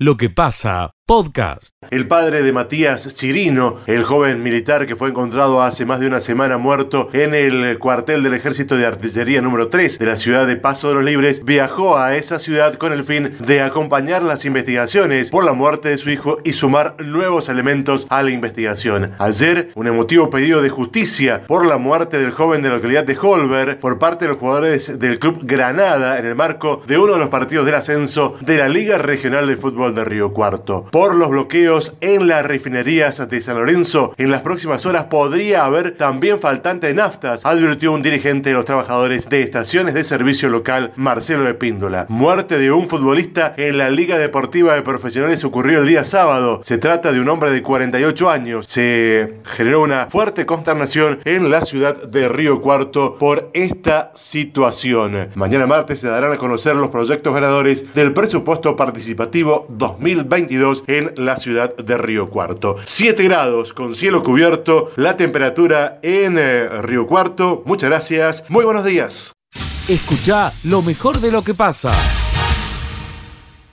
lo que pasa El padre de Matías Chirino, el joven militar que fue encontrado hace más de una semana muerto en el cuartel del Ejército de Artillería número 3 de la ciudad de Paso de los Libres, viajó a esa ciudad con el fin de acompañar las investigaciones por la muerte de su hijo y sumar nuevos elementos a la investigación. Ayer, un emotivo pedido de justicia por la muerte del joven de la localidad de Holber por parte de los jugadores del club Granada en el marco de uno de los partidos del ascenso de la Liga Regional de Fútbol de Río Cuarto por los bloqueos en las refinerías de San Lorenzo. En las próximas horas podría haber también faltante de naftas, advirtió un dirigente de los trabajadores de estaciones de servicio local, Marcelo de Píndola. Muerte de un futbolista en la Liga Deportiva de Profesionales ocurrió el día sábado. Se trata de un hombre de 48 años. Se generó una fuerte consternación en la ciudad de Río Cuarto por esta situación. Mañana martes se darán a conocer los proyectos ganadores del presupuesto participativo 2022 en la ciudad de Río Cuarto. 7 grados con cielo cubierto, la temperatura en eh, Río Cuarto. Muchas gracias, muy buenos días. Escucha lo mejor de lo que pasa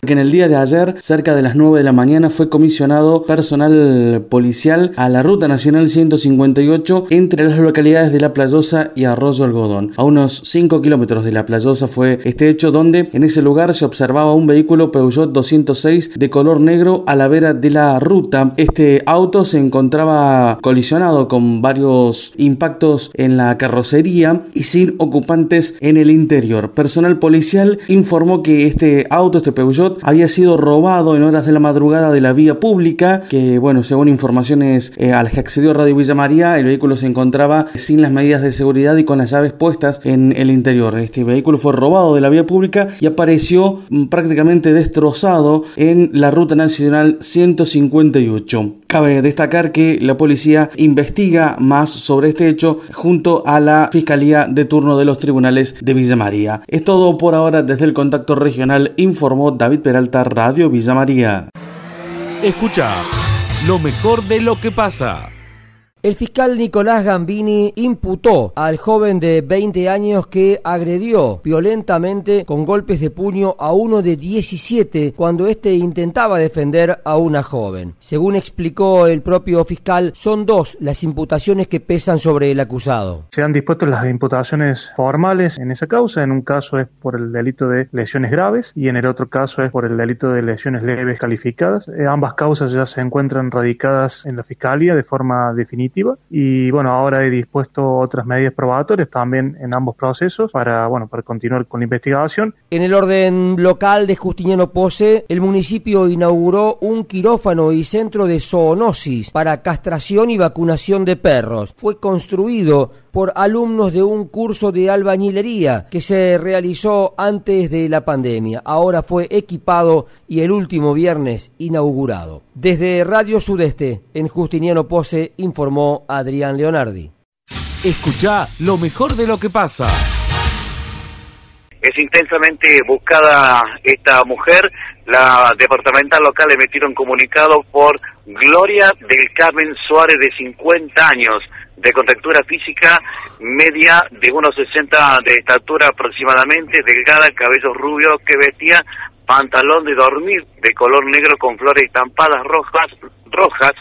que en el día de ayer, cerca de las 9 de la mañana, fue comisionado personal policial a la Ruta Nacional 158 entre las localidades de La Playosa y Arroyo Algodón. A unos 5 kilómetros de La Playosa fue este hecho donde en ese lugar se observaba un vehículo Peugeot 206 de color negro a la vera de la ruta. Este auto se encontraba colisionado con varios impactos en la carrocería y sin ocupantes en el interior. Personal policial informó que este auto, este Peugeot, había sido robado en horas de la madrugada de la vía pública, que bueno, según informaciones eh, al que accedió Radio Villa María, el vehículo se encontraba sin las medidas de seguridad y con las llaves puestas en el interior. Este vehículo fue robado de la vía pública y apareció mm, prácticamente destrozado en la ruta nacional 158. Cabe destacar que la policía investiga más sobre este hecho junto a la Fiscalía de turno de los tribunales de Villa María. Es todo por ahora desde el contacto regional, informó David Peralta, Radio Villa María. Escucha lo mejor de lo que pasa. El fiscal Nicolás Gambini imputó al joven de 20 años que agredió violentamente con golpes de puño a uno de 17 cuando éste intentaba defender a una joven. Según explicó el propio fiscal, son dos las imputaciones que pesan sobre el acusado. Se han dispuesto las imputaciones formales en esa causa. En un caso es por el delito de lesiones graves y en el otro caso es por el delito de lesiones leves calificadas. Eh, ambas causas ya se encuentran radicadas en la fiscalía de forma definitiva y bueno, ahora he dispuesto otras medidas probatorias también en ambos procesos para bueno, para continuar con la investigación. En el orden local de Justiniano Pose, el municipio inauguró un quirófano y centro de zoonosis para castración y vacunación de perros. Fue construido por alumnos de un curso de albañilería que se realizó antes de la pandemia. Ahora fue equipado y el último viernes inaugurado. Desde Radio Sudeste, en Justiniano Pose, informó Adrián Leonardi. Escucha lo mejor de lo que pasa. Es intensamente buscada esta mujer. La departamental local emitieron comunicado por Gloria del Carmen Suárez de 50 años de contextura física media de unos 60 de estatura aproximadamente, delgada, cabello rubio que vestía pantalón de dormir de color negro con flores estampadas rojas, rojas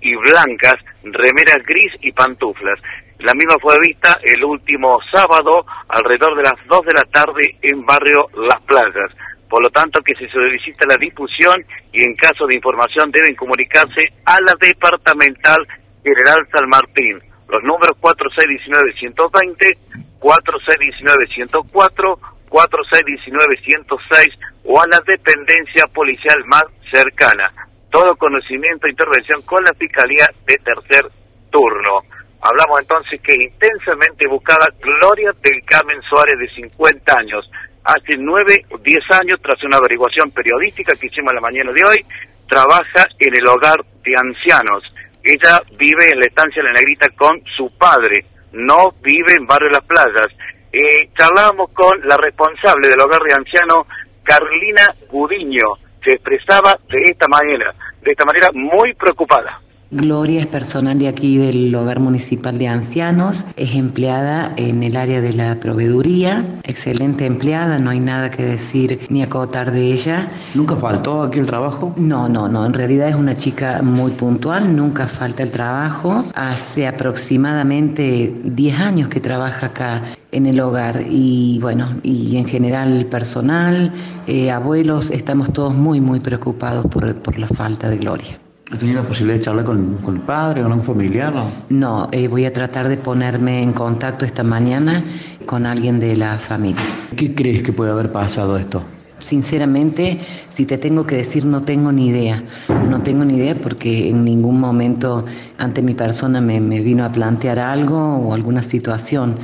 y blancas, remeras gris y pantuflas. La misma fue vista el último sábado alrededor de las 2 de la tarde en barrio Las Playas. Por lo tanto, que se solicita la difusión y en caso de información deben comunicarse a la Departamental General San Martín los números 4619-120, 4619-104, 4619-106 o a la dependencia policial más cercana. Todo conocimiento e intervención con la Fiscalía de tercer turno. Hablamos entonces que intensamente buscaba Gloria del Carmen Suárez de 50 años. Hace 9 o 10 años, tras una averiguación periodística que hicimos la mañana de hoy, trabaja en el hogar de ancianos ella vive en la estancia de la Negrita con su padre, no vive en Barrio Las Playas. Eh, charlábamos con la responsable del hogar de anciano, Carlina Gudiño, que expresaba de esta manera, de esta manera muy preocupada. Gloria es personal de aquí del Hogar Municipal de Ancianos, es empleada en el área de la proveeduría, excelente empleada, no hay nada que decir ni acotar de ella. ¿Nunca faltó aquí el trabajo? No, no, no, en realidad es una chica muy puntual, nunca falta el trabajo. Hace aproximadamente 10 años que trabaja acá en el hogar y bueno, y en general personal, eh, abuelos, estamos todos muy, muy preocupados por, por la falta de Gloria. ¿Ha tenido la posibilidad de charlar con, con el padre o con un familiar? No, no eh, voy a tratar de ponerme en contacto esta mañana con alguien de la familia. ¿Qué crees que puede haber pasado esto? Sinceramente, si te tengo que decir, no tengo ni idea. No tengo ni idea porque en ningún momento ante mi persona me, me vino a plantear algo o alguna situación.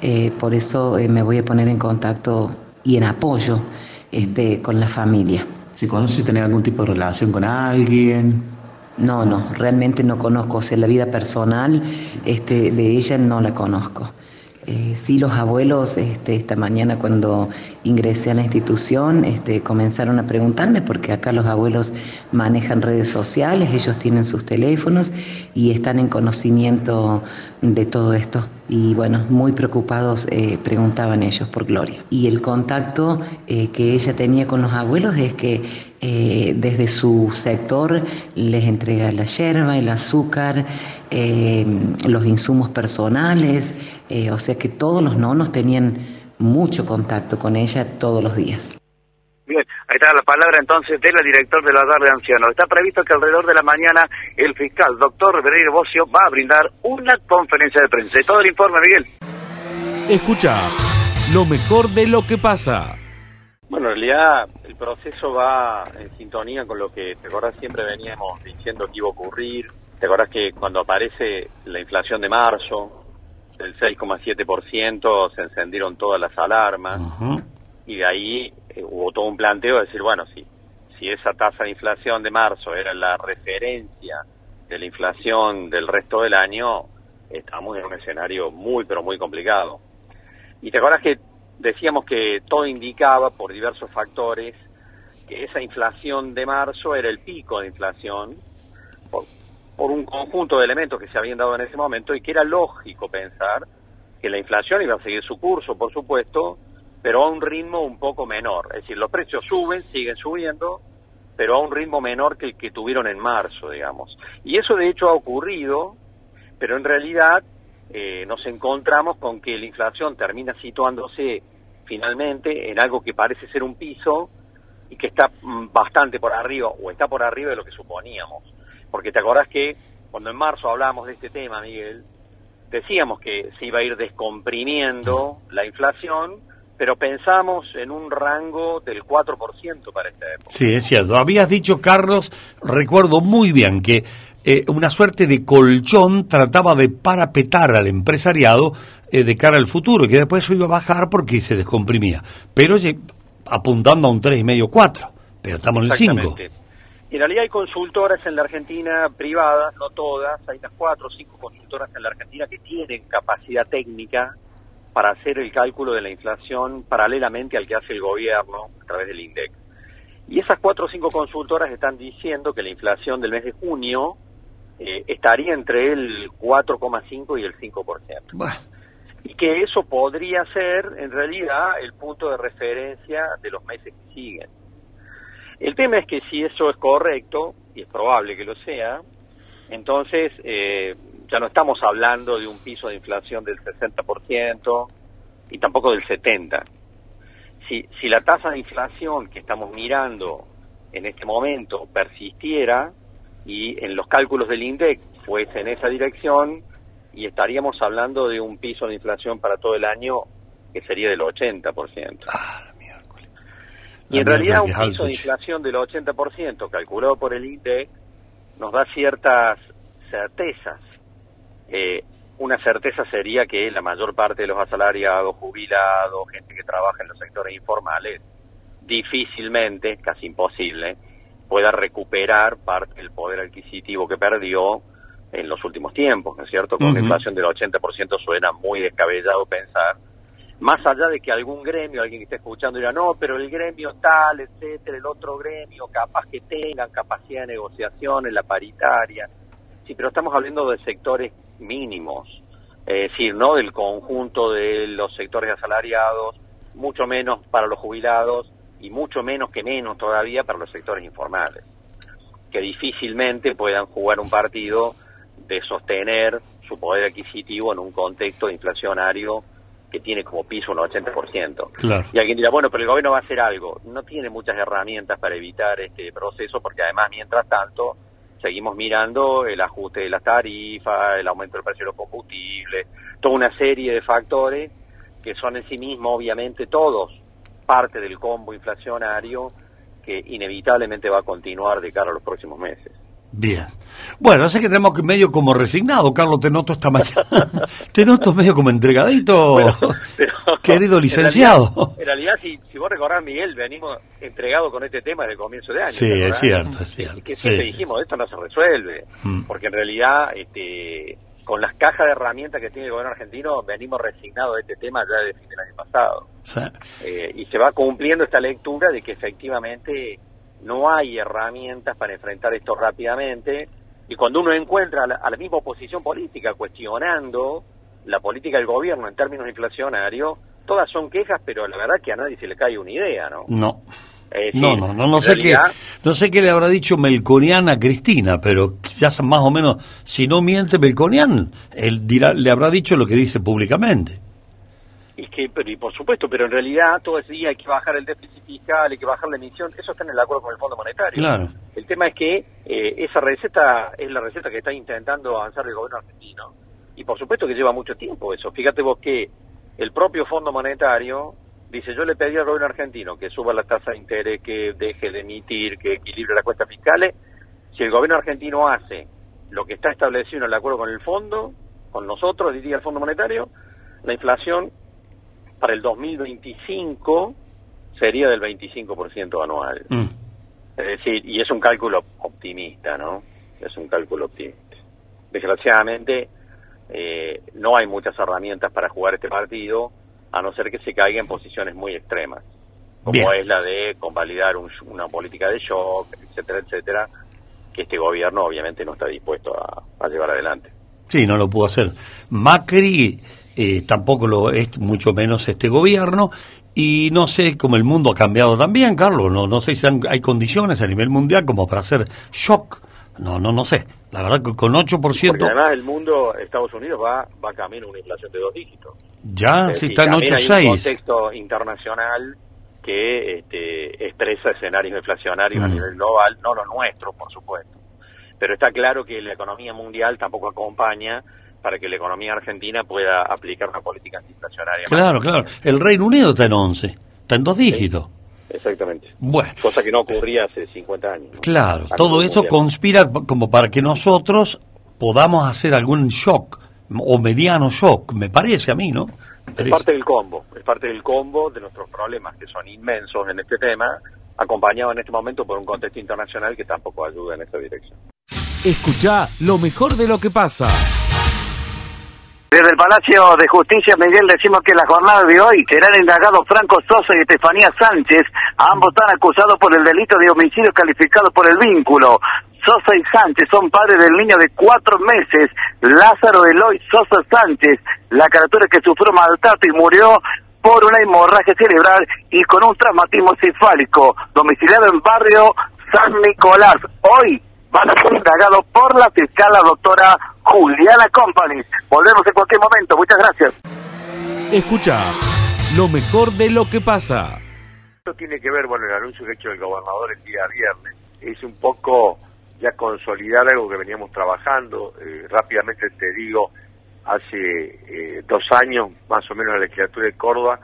Eh, por eso eh, me voy a poner en contacto y en apoyo este, con la familia. ¿Se conoce si tiene algún tipo de relación con alguien? No, no, realmente no conozco. O sea, la vida personal este, de ella no la conozco. Eh, sí, los abuelos, este, esta mañana cuando ingresé a la institución, este, comenzaron a preguntarme, porque acá los abuelos manejan redes sociales, ellos tienen sus teléfonos y están en conocimiento de todo esto. Y bueno, muy preocupados eh, preguntaban ellos por Gloria. Y el contacto eh, que ella tenía con los abuelos es que desde su sector les entrega la yerba, el azúcar, los insumos personales, o sea que todos los nonos tenían mucho contacto con ella todos los días. Bien, ahí está la palabra entonces de la director de la hogar de ancianos. Está previsto que alrededor de la mañana el fiscal, doctor Bereiro Bocio, va a brindar una conferencia de prensa. Todo el informe, Miguel. Escucha lo mejor de lo que pasa. Bueno, en realidad el proceso va en sintonía con lo que, te acordás, siempre veníamos diciendo que iba a ocurrir. Te acordás que cuando aparece la inflación de marzo, del 6,7%, se encendieron todas las alarmas. Y de ahí eh, hubo todo un planteo de decir, bueno, si, si esa tasa de inflación de marzo era la referencia de la inflación del resto del año, estamos en un escenario muy, pero muy complicado. Y te acuerdas que decíamos que todo indicaba, por diversos factores, que esa inflación de marzo era el pico de inflación, por un conjunto de elementos que se habían dado en ese momento, y que era lógico pensar que la inflación iba a seguir su curso, por supuesto, pero a un ritmo un poco menor. Es decir, los precios suben, siguen subiendo, pero a un ritmo menor que el que tuvieron en marzo, digamos. Y eso de hecho ha ocurrido, pero en realidad eh, nos encontramos con que la inflación termina situándose finalmente en algo que parece ser un piso y que está mm, bastante por arriba, o está por arriba de lo que suponíamos. Porque te acordás que cuando en marzo hablábamos de este tema, Miguel, decíamos que se iba a ir descomprimiendo la inflación, pero pensamos en un rango del 4% para esta época. Sí, es cierto. Habías dicho, Carlos, recuerdo muy bien que eh, una suerte de colchón trataba de parapetar al empresariado eh, de cara al futuro, y que después eso iba a bajar porque se descomprimía. Pero apuntando a un 3,5, 4. Pero estamos en el 5. Y en realidad hay consultoras en la Argentina privadas, no todas, hay unas 4 o 5 consultoras en la Argentina que tienen capacidad técnica para hacer el cálculo de la inflación paralelamente al que hace el gobierno a través del INDEC. Y esas cuatro o cinco consultoras están diciendo que la inflación del mes de junio eh, estaría entre el 4,5 y el 5%. Y que eso podría ser, en realidad, el punto de referencia de los meses que siguen. El tema es que si eso es correcto, y es probable que lo sea, entonces eh, ya no estamos hablando de un piso de inflación del 60% y tampoco del 70%. Si, si la tasa de inflación que estamos mirando en este momento persistiera y en los cálculos del INDEC fuese en esa dirección, y estaríamos hablando de un piso de inflación para todo el año que sería del 80%. Y en realidad un piso de inflación del 80% calculado por el INDEC nos da ciertas certezas. Eh, una certeza sería que la mayor parte de los asalariados, jubilados, gente que trabaja en los sectores informales, difícilmente, casi imposible, pueda recuperar parte del poder adquisitivo que perdió en los últimos tiempos, ¿no es cierto? Con una inflación del 80% suena muy descabellado pensar, más allá de que algún gremio, alguien que esté escuchando dirá, no, pero el gremio tal, etcétera, el otro gremio, capaz que tengan capacidad de negociación en la paritaria, Sí, pero estamos hablando de sectores mínimos, es decir, no del conjunto de los sectores asalariados, mucho menos para los jubilados y mucho menos que menos todavía para los sectores informales, que difícilmente puedan jugar un partido de sostener su poder adquisitivo en un contexto inflacionario que tiene como piso un 80%. Claro. Y alguien dirá, bueno, pero el gobierno va a hacer algo. No tiene muchas herramientas para evitar este proceso porque además, mientras tanto, seguimos mirando el ajuste de las tarifas, el aumento del precio de los combustibles, toda una serie de factores que son en sí mismos, obviamente, todos parte del combo inflacionario que inevitablemente va a continuar de cara a los próximos meses. Bien. Bueno, sé que tenemos medio como resignado, Carlos, te noto esta mañana. te noto medio como entregadito, Bueno, pero- querido licenciado. En realidad, en realidad, si, si vos recordás, Miguel, venimos entregados con este tema desde el comienzo de año. Sí, ¿te es cierto, es cierto. Que siempre sí, dijimos, esto no se resuelve, Mm. porque en realidad, este, con las cajas de herramientas que tiene el gobierno argentino, venimos resignados de este tema ya desde del año pasado. sí. Eh, y se va cumpliendo esta lectura de que efectivamente no hay herramientas para enfrentar esto rápidamente y cuando uno encuentra a la, a la misma oposición política cuestionando la política del gobierno en términos inflacionarios, todas son quejas, pero la verdad que a nadie se le cae una idea, ¿no? No. No, no, no, no sé qué, no sé qué le habrá dicho Melconian a Cristina, pero ya más o menos, si no miente Melconian, él dirá, le habrá dicho lo que dice públicamente. Y que, pero, y por supuesto, pero en realidad todo ese día hay que bajar el déficit fiscal, hay que bajar la emisión, eso está en el acuerdo con el Fondo Monetario. Claro. El tema es que eh, esa receta es la receta que está intentando avanzar el gobierno argentino. Y por supuesto que lleva mucho tiempo eso. Fíjate vos que el propio Fondo Monetario dice, yo le pedí al gobierno argentino que suba la tasa de interés, que deje de emitir, que equilibre las cuentas fiscales. Si el gobierno argentino hace lo que está establecido en el acuerdo con el fondo, con nosotros, diría el Fondo Monetario, la inflación para el 2025 sería del 25% anual. Mm. Es decir, y es un cálculo optimista, ¿no? Es un cálculo optimista. Desgraciadamente, eh, no hay muchas herramientas para jugar este partido, a no ser que se caiga en posiciones muy extremas, como Bien. es la de convalidar un- una política de shock, etcétera, etcétera, que este gobierno obviamente no está dispuesto a, a llevar adelante. Sí, no lo pudo hacer. Macri eh, tampoco lo es, mucho menos este gobierno. Y no sé cómo el mundo ha cambiado también, Carlos. No, no sé si han- hay condiciones a nivel mundial como para hacer shock. No, no, no sé. La verdad que con 8% Porque además el mundo, Estados Unidos, va, va camino a una inflación de dos dígitos. ya, Es si decir, está en también hay un 8,6. contexto internacional que este, expresa escenarios inflacionarios a Mm. nivel global, no los nuestros, por supuesto. Pero está claro que la economía mundial tampoco acompaña para que la economía argentina pueda aplicar una política antiinflacionaria. más. Claro, claro. El Reino Unido está en 11. Está en dos dígitos. Exactamente. Bueno. Cosa que no ocurría hace 50 años. ¿no? Claro, todo eso conspira como para que nosotros podamos hacer algún shock o mediano shock, me parece a mí, ¿no? Es parte del combo, es parte del combo de nuestros problemas que son inmensos en este tema, acompañado en este momento por un contexto internacional que tampoco ayuda en esta dirección. Escucha lo mejor de lo que pasa. Desde el Palacio de Justicia, Miguel, decimos que la jornada de hoy serán indagados Franco Sosa y Estefanía Sánchez. Ambos están acusados por el delito de homicidio calificado por el vínculo. Sosa y Sánchez son padres del niño de cuatro meses, Lázaro Eloy Sosa Sánchez, la criatura que sufrió maltrato y murió por una hemorragia cerebral y con un traumatismo cefálico, domiciliado en barrio San Nicolás. Hoy van a ser indagados por la fiscal, la doctora Juliana Company. Volvemos en cualquier momento. Muchas gracias. Escucha lo mejor de lo que pasa. Esto tiene que ver, bueno, el anuncio que ha hecho el gobernador el día viernes. Es un poco ya consolidar algo que veníamos trabajando. Eh, rápidamente te digo, hace eh, dos años, más o menos, la legislatura de Córdoba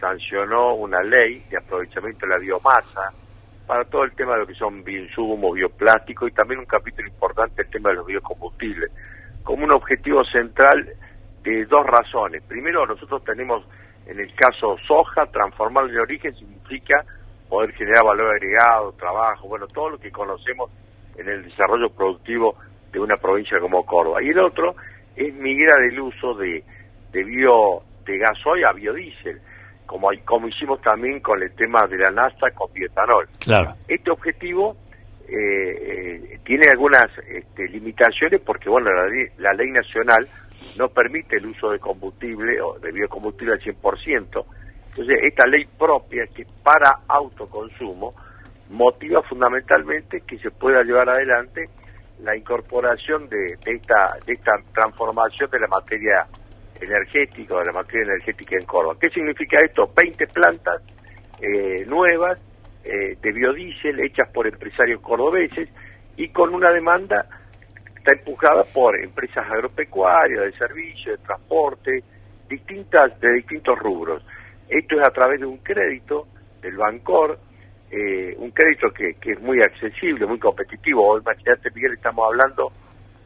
sancionó una ley de aprovechamiento de la biomasa para todo el tema de lo que son bioinsumos, bioplásticos y también un capítulo importante el tema de los biocombustibles, como un objetivo central de dos razones. Primero, nosotros tenemos, en el caso soja, transformarlo en origen significa poder generar valor agregado, trabajo, bueno, todo lo que conocemos en el desarrollo productivo de una provincia como Córdoba. Y el otro es migrar el uso de, de bio, de gasoil a biodiesel, como, hay- como hicimos también con el tema de la NASA con bioetanol. Claro. Este objetivo eh, eh, tiene algunas este, limitaciones porque, bueno, la, ley- la ley nacional no permite el uso de combustible o de biocombustible al 100%. Entonces, esta ley propia que para autoconsumo motiva fundamentalmente que se pueda llevar adelante la incorporación de, de esta, de esta transformación de la materia energética, de la materia energética en Córdoba. ¿Qué significa esto? 20 plantas eh, nuevas eh, de biodiesel hechas por empresarios cordobeses y con una demanda está empujada por empresas agropecuarias, de servicios, de transporte, distintas de distintos rubros. Esto es a través de un crédito del Bancor, eh, un crédito que, que es muy accesible, muy competitivo. Hoy, imagínate, Miguel, estamos hablando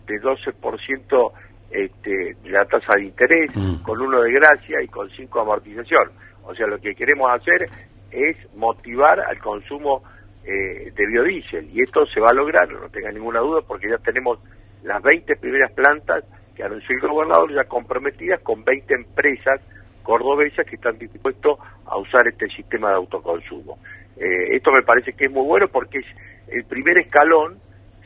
de 12% este, la tasa de interés, con uno de gracia y con cinco de amortización. O sea, lo que queremos hacer es motivar al consumo eh, de biodiesel. Y esto se va a lograr, no tenga ninguna duda, porque ya tenemos las 20 primeras plantas que anunció el gobernador ya comprometidas con 20 empresas cordobesas que están dispuestos a usar este sistema de autoconsumo. Eh, esto me parece que es muy bueno porque es el primer escalón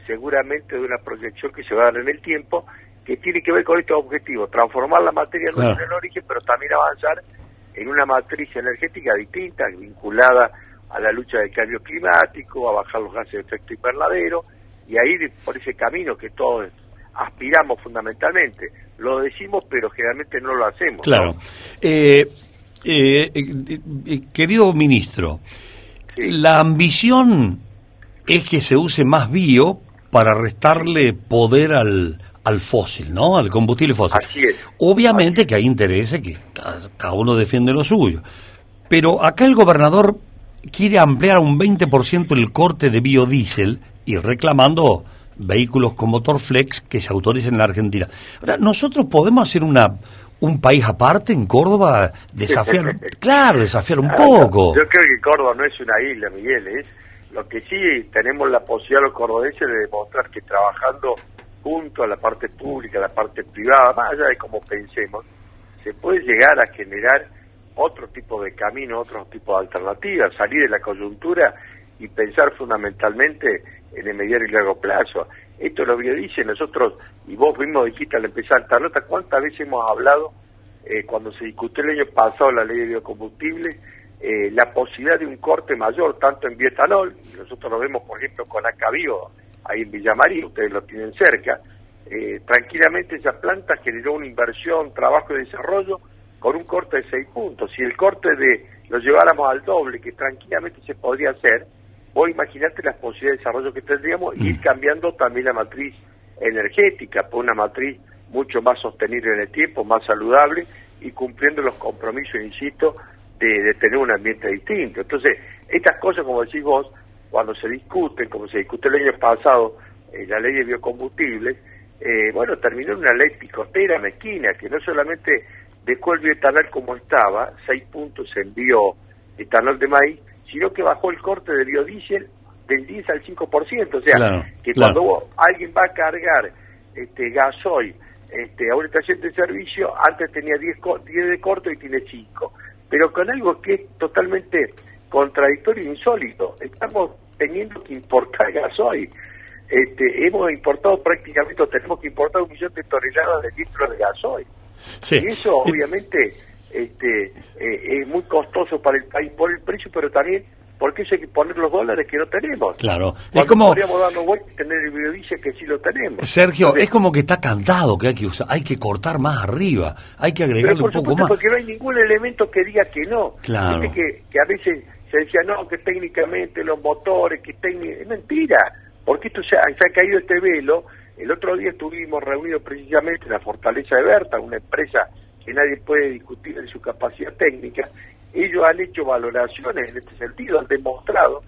seguramente de una proyección que se va a dar en el tiempo que tiene que ver con estos objetivos, transformar la materia Claro. en origen, pero también avanzar en una matriz energética distinta, vinculada a la lucha del cambio climático, a bajar los gases de efecto invernadero, y a ir por ese camino que todos aspiramos fundamentalmente. Lo decimos, pero generalmente no lo hacemos. Claro. Eh, eh, eh, querido ministro, la ambición es que se use más bio para restarle poder al, al fósil, ¿no? Al combustible fósil. Así es. Obviamente que hay intereses que cada, uno defiende lo suyo. Pero acá el gobernador quiere ampliar a un 20% el corte de biodiesel y reclamando vehículos con motor flex que se autoricen en la Argentina. Ahora, nosotros podemos hacer una un país aparte en Córdoba, desafiar, claro, desafiar un poco. Yo creo que Córdoba no es una isla, Miguel, es lo que sí tenemos la posibilidad los cordobeses de demostrar que trabajando junto a la parte pública, a la parte privada, más allá de cómo pensemos, se puede llegar a generar otro tipo de camino, otro tipo de alternativas, salir de la coyuntura y pensar fundamentalmente en el mediano y largo plazo. Esto lo biodiesel, nosotros, y vos mismo dijiste al empezar esta nota, ¿cuántas veces hemos hablado eh, cuando se discutió el año pasado la ley de biocombustibles, eh, la posibilidad de un corte mayor tanto en bioetanol, y nosotros lo vemos por ejemplo con Acabío, ahí en Villamaría, ustedes lo tienen cerca, eh, tranquilamente esa planta generó una inversión, trabajo y desarrollo con un corte de 6 puntos. Si el corte de lo lleváramos al doble, que tranquilamente se podría hacer, vos imaginate las posibilidades de desarrollo que tendríamos y ir cambiando también la matriz energética por una matriz mucho más sostenible en el tiempo, más saludable y cumpliendo los compromisos, insisto, de, de tener un ambiente distinto. Entonces, estas cosas, como decís vos, cuando se discuten, como se discutió el año pasado, eh, la ley de biocombustibles, eh, bueno, terminó en una ley picotera, mezquina, que no solamente dejó el bioetanol como estaba, seis puntos en bioetanol de maíz, sino que bajó el corte de biodiesel del 10 al 5%. O sea, Claro, que claro. cuando alguien va a cargar este gasoil este, a una estación de servicio, antes tenía 10, co- 10 de corto y tiene 5. Pero con algo que es totalmente contradictorio e insólito. Estamos teniendo que importar gasoil. Este, hemos importado prácticamente, o tenemos que importar un millón de toneladas de litros de gasoil. Sí. Y eso obviamente este, eh, es muy costoso para el país por el precio, pero también porque eso hay que poner los dólares que no tenemos. Claro. Es como, podríamos darnos vuelta y tener el biodiesel que sí lo tenemos. Sergio, Entonces, es como que está cantado que hay que usar, hay que cortar más arriba, hay que pero agregarle por un poco más. porque no hay ningún elemento que diga que no. Claro. Que a veces se decía, no, que técnicamente los motores, que técnicamente... Es mentira, porque esto se ha, se ha caído este velo. El otro día estuvimos reunidos precisamente en la Fortaleza de Berta, una empresa que nadie puede discutir en su capacidad técnica. Ellos han hecho valoraciones en este sentido, han demostrado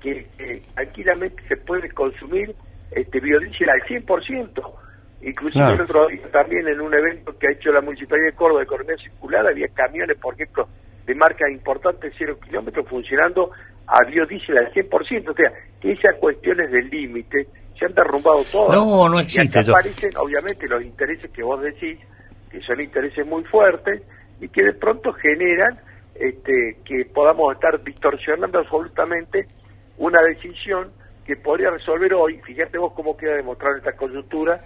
que, tranquilamente se puede consumir este biodiesel al 100%. Inclusive el otro día también en un evento que ha hecho la Municipalidad de Córdoba de Economía Circular había camiones, por ejemplo, de marca importante cero kilómetros funcionando a biodiesel al 100%. O sea, que esas cuestiones del límite se han derrumbado todas. No, no Y existe. Yo- aparecen, obviamente, los intereses que vos decís, que son intereses muy fuertes y que de pronto generan este, que podamos estar distorsionando absolutamente una decisión que podría resolver hoy, fíjate vos cómo queda demostrado esta coyuntura,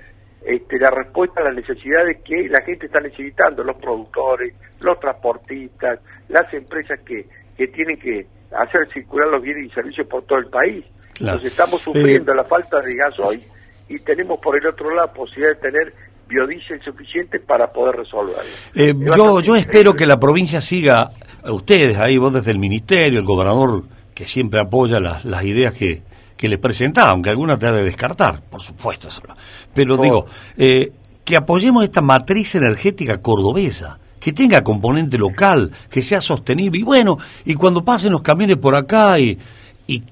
este, la respuesta a las necesidades que la gente está necesitando, los productores, los transportistas, las empresas que, que tienen que hacer circular los bienes y servicios por todo el país. Entonces estamos sufriendo Eh, la falta de gas hoy y tenemos por el otro lado la posibilidad de tener biodiesel suficiente para poder resolverlo. Eh, yo, yo espero que la provincia siga, ustedes ahí, vos desde el ministerio, el gobernador, que siempre apoya las, las ideas que, que le presenta, aunque alguna te ha de descartar, por supuesto. Pero digo, eh, que apoyemos esta matriz energética cordobesa, que tenga componente local, que sea sostenible. Y bueno, y cuando pasen los camiones por acá y, y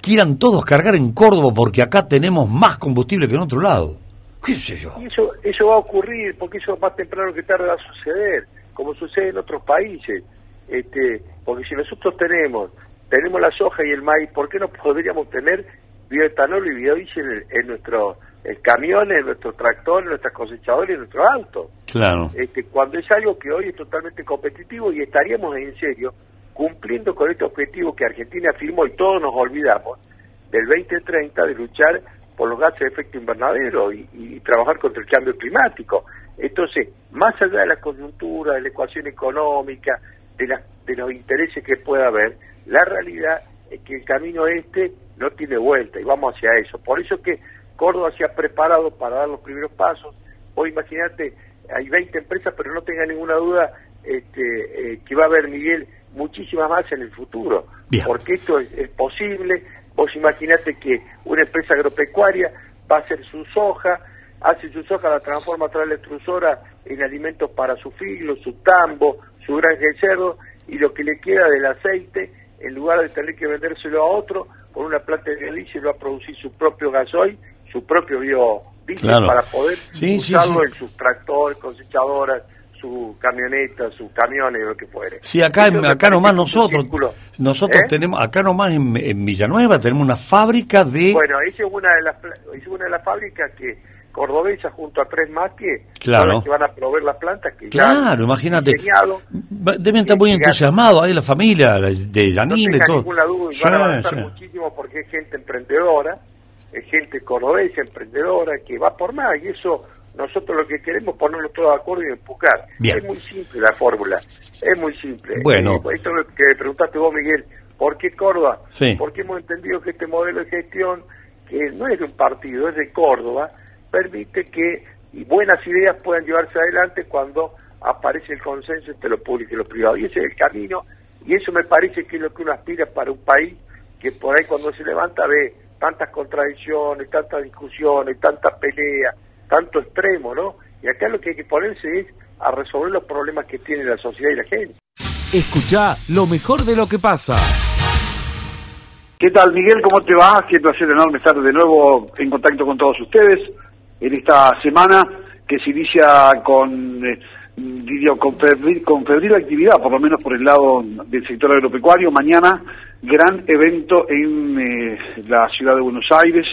quieran todos cargar en Córdoba porque acá tenemos más combustible que en otro lado. ¿Qué sé yo? Y eso, eso va a ocurrir, porque eso más temprano que tarde va a suceder, como sucede en otros países. Este, porque si nosotros tenemos, tenemos la soja y el maíz, ¿por qué no podríamos tener bioetanol y biodiesel en, en nuestros camiones, en nuestros tractores, en nuestras cosechadoras y en nuestros autos? Claro. Este, cuando es algo que hoy es totalmente competitivo y estaríamos en serio cumpliendo con este objetivo que Argentina firmó y todos nos olvidamos del 2030 de luchar por los gases de efecto invernadero y, y trabajar contra el cambio climático. Entonces, más allá de la coyuntura, de la ecuación económica, de, la- de los intereses que pueda haber, la realidad es que el camino este no tiene vuelta y vamos hacia eso. Por eso que Córdoba se ha preparado para dar los primeros pasos. Hoy imagínate, hay 20 empresas, pero no tenga ninguna duda este, eh, que va a haber, Miguel, muchísimas más en el futuro. Porque esto es, es posible. Vos imaginate que una empresa agropecuaria va a hacer su soja, hace su soja, la transforma a través de la extrusora en alimentos para su filo, su tambo, su granja de cerdo, y lo que le queda del aceite, en lugar de tener que vendérselo a otro, con una planta de biodiesel va a producir su propio gasoil, su propio biodiesel Claro. para poder Sí, usarlo sí. en sus tractores, cosechadoras, sus camionetas, sus camiones, lo que fuere. Sí, acá, en- acá nomás nosotros, nosotros ¿Eh? tenemos, acá nomás en, en Villanueva tenemos una fábrica de... Bueno, esa es una de las es una de las fábricas que cordobesa junto a tres más que Claro. son las que van a proveer las plantas que ya Claro, han imagínate. diseñado. Deben estar muy entusiasmados ahí la familia la- de no Yanine y tenga todo. ninguna duda y Sí, van a avanzar sí. muchísimo porque es gente emprendedora, es gente cordobesa, emprendedora, que va por más y eso nosotros lo que queremos es ponernos todos de acuerdo y empujar. Bien. Es muy simple la fórmula, es muy simple. Bueno. Eh, esto es lo que preguntaste vos, Miguel, ¿por qué Córdoba? Sí. Porque hemos entendido que este modelo de gestión, que no es de un partido, es de Córdoba, permite que y buenas ideas puedan llevarse adelante cuando aparece el consenso entre lo público y lo privado. Y ese es el camino, y eso me parece que es lo que uno aspira para un país que por ahí cuando se levanta ve tantas contradicciones, tantas discusiones, tantas peleas, tanto extremo, ¿no? Y acá lo que hay que ponerse es a resolver los problemas que tiene la sociedad y la gente. Escucha lo mejor de lo que pasa. ¿Qué tal, Miguel? ¿Cómo te va? Qué placer enorme estar de nuevo en contacto con todos ustedes en esta semana que se inicia con, eh, con, febril, con febril actividad, por lo menos por el lado del sector agropecuario. Mañana, gran evento en eh, la ciudad de Buenos Aires,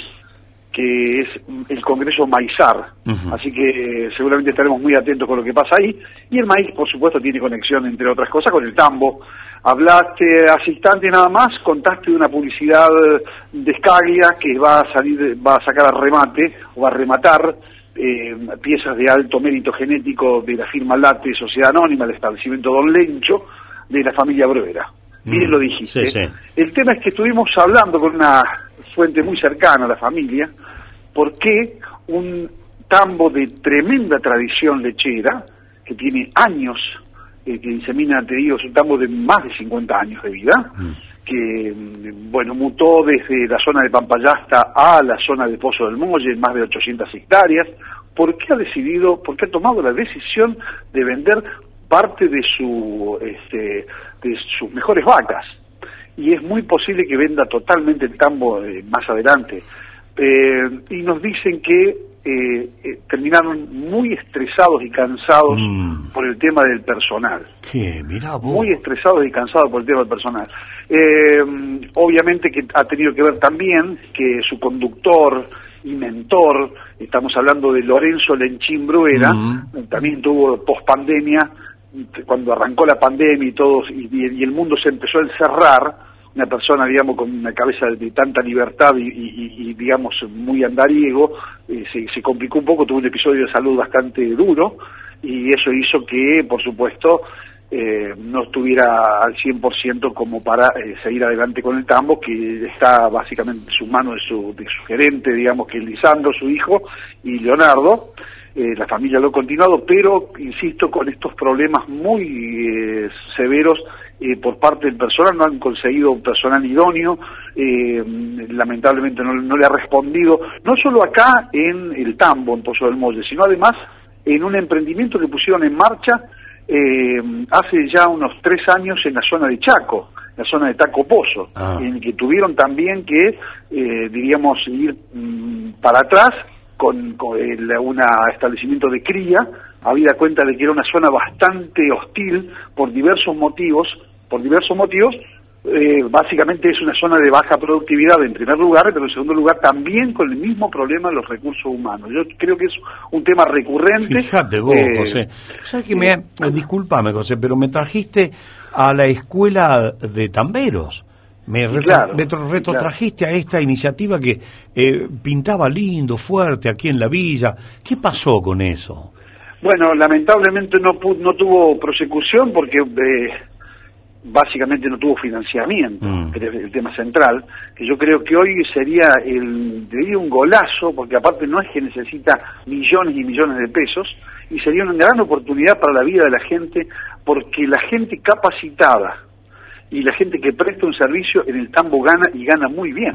que es el Congreso Maizar. Así que eh, seguramente estaremos muy atentos con lo que pasa ahí. Y el maíz, por supuesto, tiene conexión, entre otras cosas, con el tambo. Hablaste hace instante nada más, contaste de una publicidad de Scaglia que va a salir, va a sacar a remate, o va a rematar, eh, piezas de alto mérito genético de la firma Late Sociedad Anónima, el establecimiento Don Lencho, de la familia Bruera. Bien lo dijiste. Sí, sí. El tema es que estuvimos hablando con una fuente muy cercana a la familia, por qué un tambo de tremenda tradición lechera, que tiene años, eh, que insemina, te digo, es un tambo de más de 50 años de vida, que, mm, bueno, mutó desde la zona de Pampayasta a la zona de Pozo del Molle, en más de 800 hectáreas, ¿por qué ha decidido, por qué ha tomado la decisión de vender parte de su este, de sus mejores vacas y es muy posible que venda totalmente el tambo eh, más adelante Eh, y nos dicen que eh, eh, terminaron muy estresados y cansados por el tema del personal ¿Qué? Mirá vos. muy estresados y cansados por el tema del personal. Eh, obviamente que ha tenido que ver también que su conductor y mentor, estamos hablando de Lorenzo Lenchín Bruera, también tuvo pospandemia, cuando arrancó la pandemia y todos y, y el mundo se empezó a encerrar, una persona, digamos, con una cabeza de tanta libertad y, digamos, muy andariego, eh, se, complicó un poco, tuvo un episodio de salud bastante duro y eso hizo que, por supuesto, eh, no estuviera al 100% como para eh, seguir adelante con el tambo, que está básicamente en sus manos de su, de su gerente, digamos, que es Lisandro, su hijo, y Leonardo. la familia lo ha continuado, pero, insisto, con estos problemas muy severos eh, por parte del personal, no han conseguido un personal idóneo, eh, lamentablemente no, le ha respondido, no solo acá en el Tambo, en Pozo del Molle, sino además en un emprendimiento que pusieron en marcha eh, hace ya unos tres años en la zona de Chaco, la zona de Taco Pozo, ah. en que tuvieron también que, diríamos, ir mm, para atrás con, con un establecimiento de cría, habida cuenta de que era una zona bastante hostil por diversos motivos, por diversos motivos, eh, básicamente es una zona de baja productividad en primer lugar, pero en segundo lugar también con el mismo problema de los recursos humanos. Yo creo que es un tema recurrente. Fíjate vos, eh, José. ¿Sabes que me, eh, disculpame, José, pero me trajiste a la escuela de tamberos. Me, retrotrajiste a esta iniciativa que pintaba lindo, fuerte, aquí en la villa. ¿Qué pasó con eso? Bueno, lamentablemente no, no tuvo prosecución porque básicamente no tuvo financiamiento, mm. que es el tema central, que yo creo que hoy sería el, diría un golazo, porque aparte no es que necesita millones y millones de pesos, y sería una gran oportunidad para la vida de la gente, porque la gente capacitada y la gente que presta un servicio en el tambo gana y gana muy bien.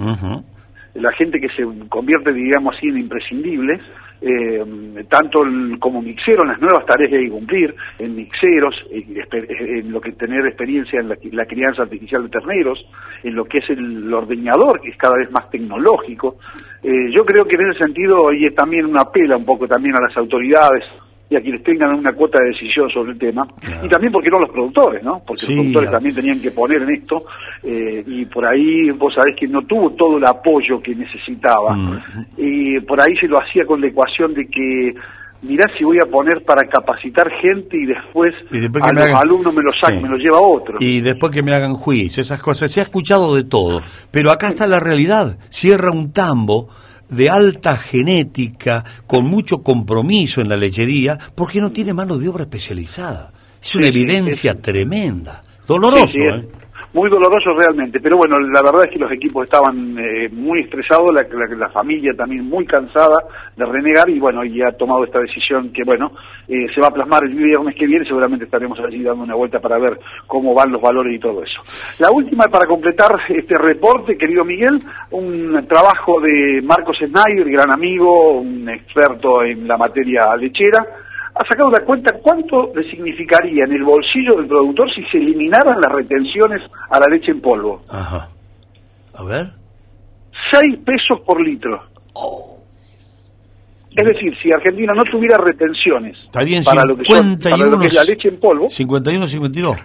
La gente que se convierte, digamos así, en imprescindibles, eh, tanto como mixero en las nuevas tareas que hay que cumplir, en mixeros, en, lo que tener experiencia en la, crianza artificial de terneros, en lo que es el ordeñador, que es cada vez más tecnológico. Eh, yo creo que en ese sentido, y es también una pela un poco también a las autoridades, y a quienes tengan una cuota de decisión sobre el tema. Y también, porque no los productores, ¿no? Porque los productores también tenían que poner en esto, eh, y por ahí vos sabés que no tuvo todo el apoyo que necesitaba. Mm. Y por ahí se lo hacía con la ecuación de que mirá si voy a poner para capacitar gente y después, a los alumnos me lo sacan, me lo lleva otro. Y después que me hagan juicio, esas cosas. Se ha escuchado de todo, pero acá está la realidad. Cierra un tambo de alta genética, con mucho compromiso en la lechería, porque no tiene mano de obra especializada. Es una evidencia tremenda. Doloroso, ¿eh? Muy doloroso realmente, pero bueno, la verdad es que los equipos estaban eh, muy estresados, la, la, familia también muy cansada de renegar y bueno, y ha tomado esta decisión que bueno, eh, se va a plasmar el viernes que viene, seguramente estaremos allí dando una vuelta para ver cómo van los valores y todo eso. La última para completar este reporte, querido Miguel, un trabajo de Marcos Snyder, gran amigo, un experto en la materia lechera, ha sacado la cuenta cuánto le significaría en el bolsillo del productor si se eliminaran las retenciones a la leche en polvo. Ajá. A ver. 6 pesos por litro. Oh. Es decir, si Argentina no tuviera retenciones para, lo que para lo que es la leche en polvo. 51, 52.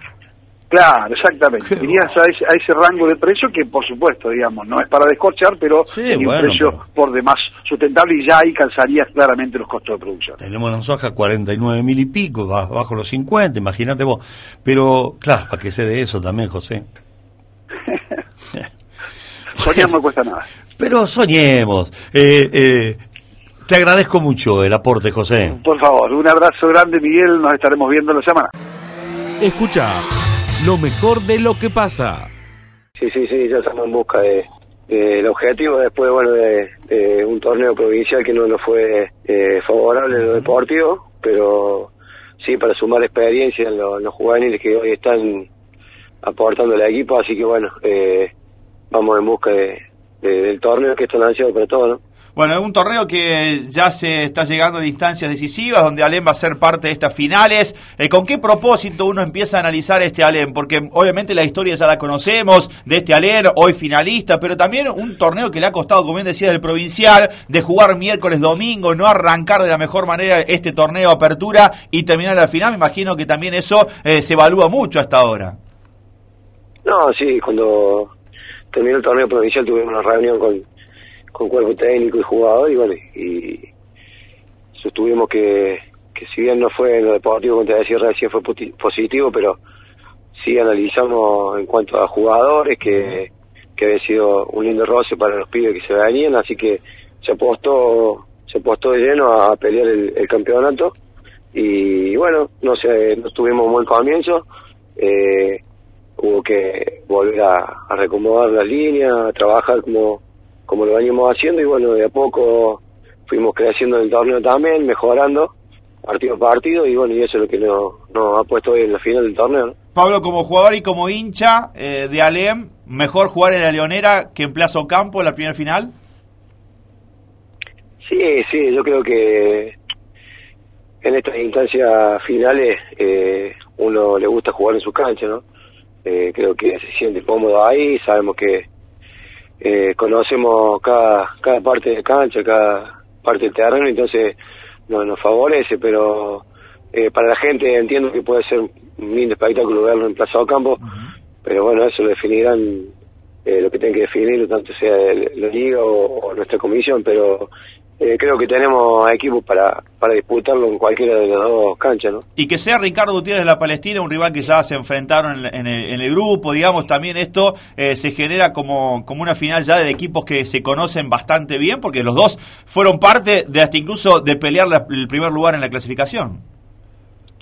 Claro, exactamente. Irías a ese, rango de precio que, por supuesto, digamos, no es para descorchar, pero es un precio por demás sustentable y ya ahí calzarías claramente los costos de producción. Tenemos en soja 49 mil y pico, bajo los 50, imagínate vos. Pero, claro, para que se de eso también, José. Soñar no cuesta nada. Pero soñemos. Eh, eh, te agradezco mucho el aporte, José. Por favor, un abrazo grande, Miguel. Nos estaremos viendo la semana. Escucha lo mejor de lo que pasa. Sí, sí, sí, ya estamos en busca de, el objetivo después bueno de, un torneo provincial que no nos fue eh, favorable en lo deportivo, pero sí para sumar experiencia en, los juveniles que hoy están aportando al equipo, así que bueno, eh, vamos en busca de, del torneo que esto es ansiado para todos, ¿no? Bueno, un torneo que ya se está llegando a instancias decisivas, donde Alem va a ser parte de estas finales. Eh, ¿Con qué propósito uno empieza a analizar este Alem? Porque obviamente la historia ya la conocemos de este Alem, hoy finalista, pero también un torneo que le ha costado, como bien decía, del provincial, de jugar miércoles, domingo, no arrancar de la mejor manera este torneo apertura y terminar la final. Me imagino que también eso eh, se evalúa mucho hasta ahora. No, sí, cuando terminó el torneo provincial tuvimos una reunión con con cuerpo técnico y jugador y bueno, y sostuvimos que, que si bien no fue en lo deportivo, como te decía recién, fue positivo, pero sí analizamos en cuanto a jugadores que, que había sido un lindo roce para los pibes que se venían, así que se apostó, se apostó de lleno a pelear el, el campeonato. Y bueno, no sé, no tuvimos un buen comienzo, eh, hubo que volver a, a recomodar la línea, a trabajar como, como lo veníamos haciendo y bueno, de a poco fuimos creciendo en el torneo también, mejorando partido a partido y bueno, y eso es lo que nos no ha puesto hoy en la final del torneo. ¿no? Pablo, como jugador y como hincha eh, de Alem, ¿mejor jugar en la Leonera que en Plaza Ocampo en la primera final? Sí, sí, yo creo que en estas instancias finales eh, uno le gusta jugar en su cancha, ¿no? Eh, creo que se siente cómodo ahí, sabemos que eh, conocemos cada, cada parte de cancha, cada parte del terreno, entonces no, nos favorece, pero eh, para la gente entiendo que puede ser un lindo espectáculo verlo en Plaza Ocampo, pero bueno, eso lo definirán eh, lo que tienen que definir, tanto sea el- la liga o, o nuestra comisión, pero eh, creo que tenemos equipos para, para disputarlo en cualquiera de las dos canchas, ¿no? Y que sea Ricardo Gutiérrez de la Palestina, un rival que ya se enfrentaron en, en el, en el grupo, digamos, también esto eh, se genera como, como una final ya de equipos que se conocen bastante bien, porque los dos fueron parte de hasta incluso de pelear la- el primer lugar en la clasificación.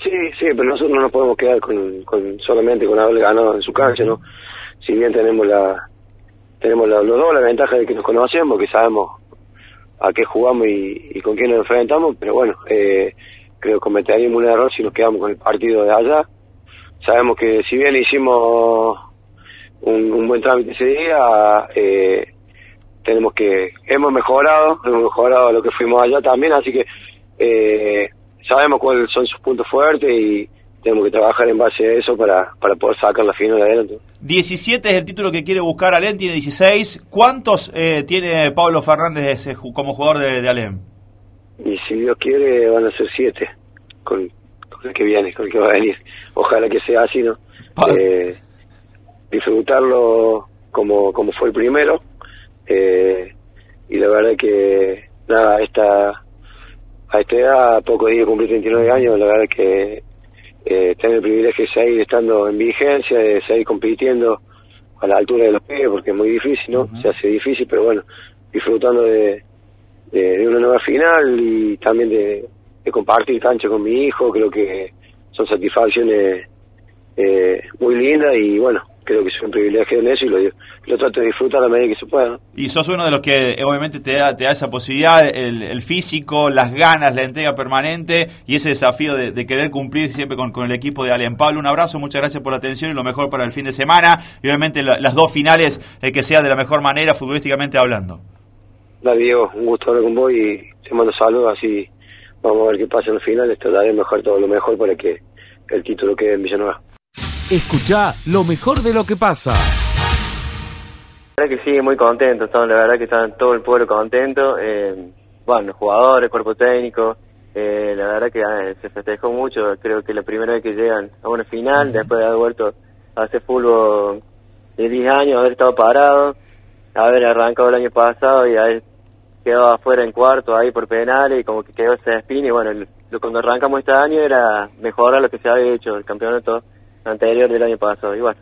Sí, sí, pero nosotros no nos podemos quedar con, con solamente con haber ganado en su cancha, ¿no? Si bien tenemos la tenemos la- los dos la ventaja de que nos conocemos, que sabemos a qué jugamos y, con quién nos enfrentamos, pero bueno, eh, creo que cometeríamos un error si nos quedamos con el partido de allá. Sabemos que si bien hicimos un, un buen trámite ese día, eh, tenemos que hemos mejorado, hemos mejorado lo que fuimos allá también, así que eh, sabemos cuáles son sus puntos fuertes y tenemos que trabajar en base a eso para, para poder sacar la final adelante. 17 es el título que quiere buscar Alem, tiene 16. ¿Cuántos eh, tiene Pablo Fernández como jugador de, de Alem? Y si Dios quiere van a ser siete con, con el que viene, con el que va a venir. Ojalá que sea así, ¿no? Eh, disfrutarlo como, como fue el primero. eh, y la verdad que, nada, esta, a esta edad, poco día cumplir 39 años, la verdad que eh, tener el privilegio de seguir estando en vigencia, de seguir compitiendo a la altura de los pies, porque es muy difícil, ¿no? Se hace difícil, pero bueno, disfrutando de, de, de una nueva final y también de, de compartir cancha con mi hijo, creo que son satisfacciones eh, muy lindas y bueno, creo que soy un privilegio en eso y lo, lo trato de disfrutar a medida que se pueda. ¿no? Y sos uno de los que eh, obviamente te da, te da esa posibilidad, el, el físico, las ganas, la entrega permanente y ese desafío de, de querer cumplir siempre con, con el equipo de Alem. Pablo, un abrazo, muchas gracias por la atención y lo mejor para el fin de semana y obviamente la- las dos finales eh, que sea de la mejor manera futbolísticamente hablando. Dale, Diego, un gusto hablar con vos y te mando saludos, así vamos a ver qué pasa en la final, trataré de mejorar todo lo mejor para que el título quede en Villanueva. Escucha lo mejor de lo que pasa. La verdad que sí, muy contento, la verdad que está todo el pueblo contento, eh, bueno, jugadores, cuerpo técnico, eh, la verdad que eh, se festejó mucho, creo que la primera vez que llegan a una final, después de haber vuelto a hacer fútbol de 10 años, haber estado parado, haber arrancado el año pasado y haber quedado afuera en cuarto ahí por penales y como que quedó esa espina y bueno, lo, cuando arrancamos este año era mejorar lo que se había hecho el campeonato anterior del año pasado y bueno,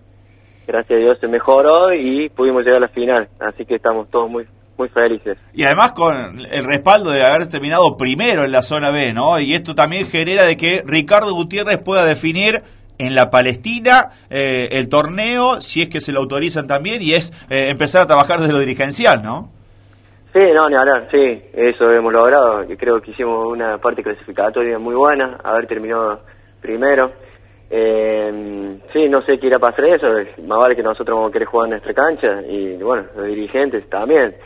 gracias a Dios se mejoró y pudimos llegar a la final, así que estamos todos muy muy felices. Y además con el respaldo de haber terminado primero en la zona B, ¿no? Y esto también genera de que Ricardo Gutiérrez pueda definir en la Palestina eh, el torneo, si es que se lo autorizan también, y es eh, empezar a trabajar desde lo dirigencial, ¿no? Sí, no, ni hablar, sí, eso hemos logrado, que creo que hicimos una parte clasificatoria muy buena, haber terminado primero. Eh, sí, no sé qué irá a pasar eso, más vale que nosotros vamos a querer jugar en nuestra cancha y bueno, los dirigentes también,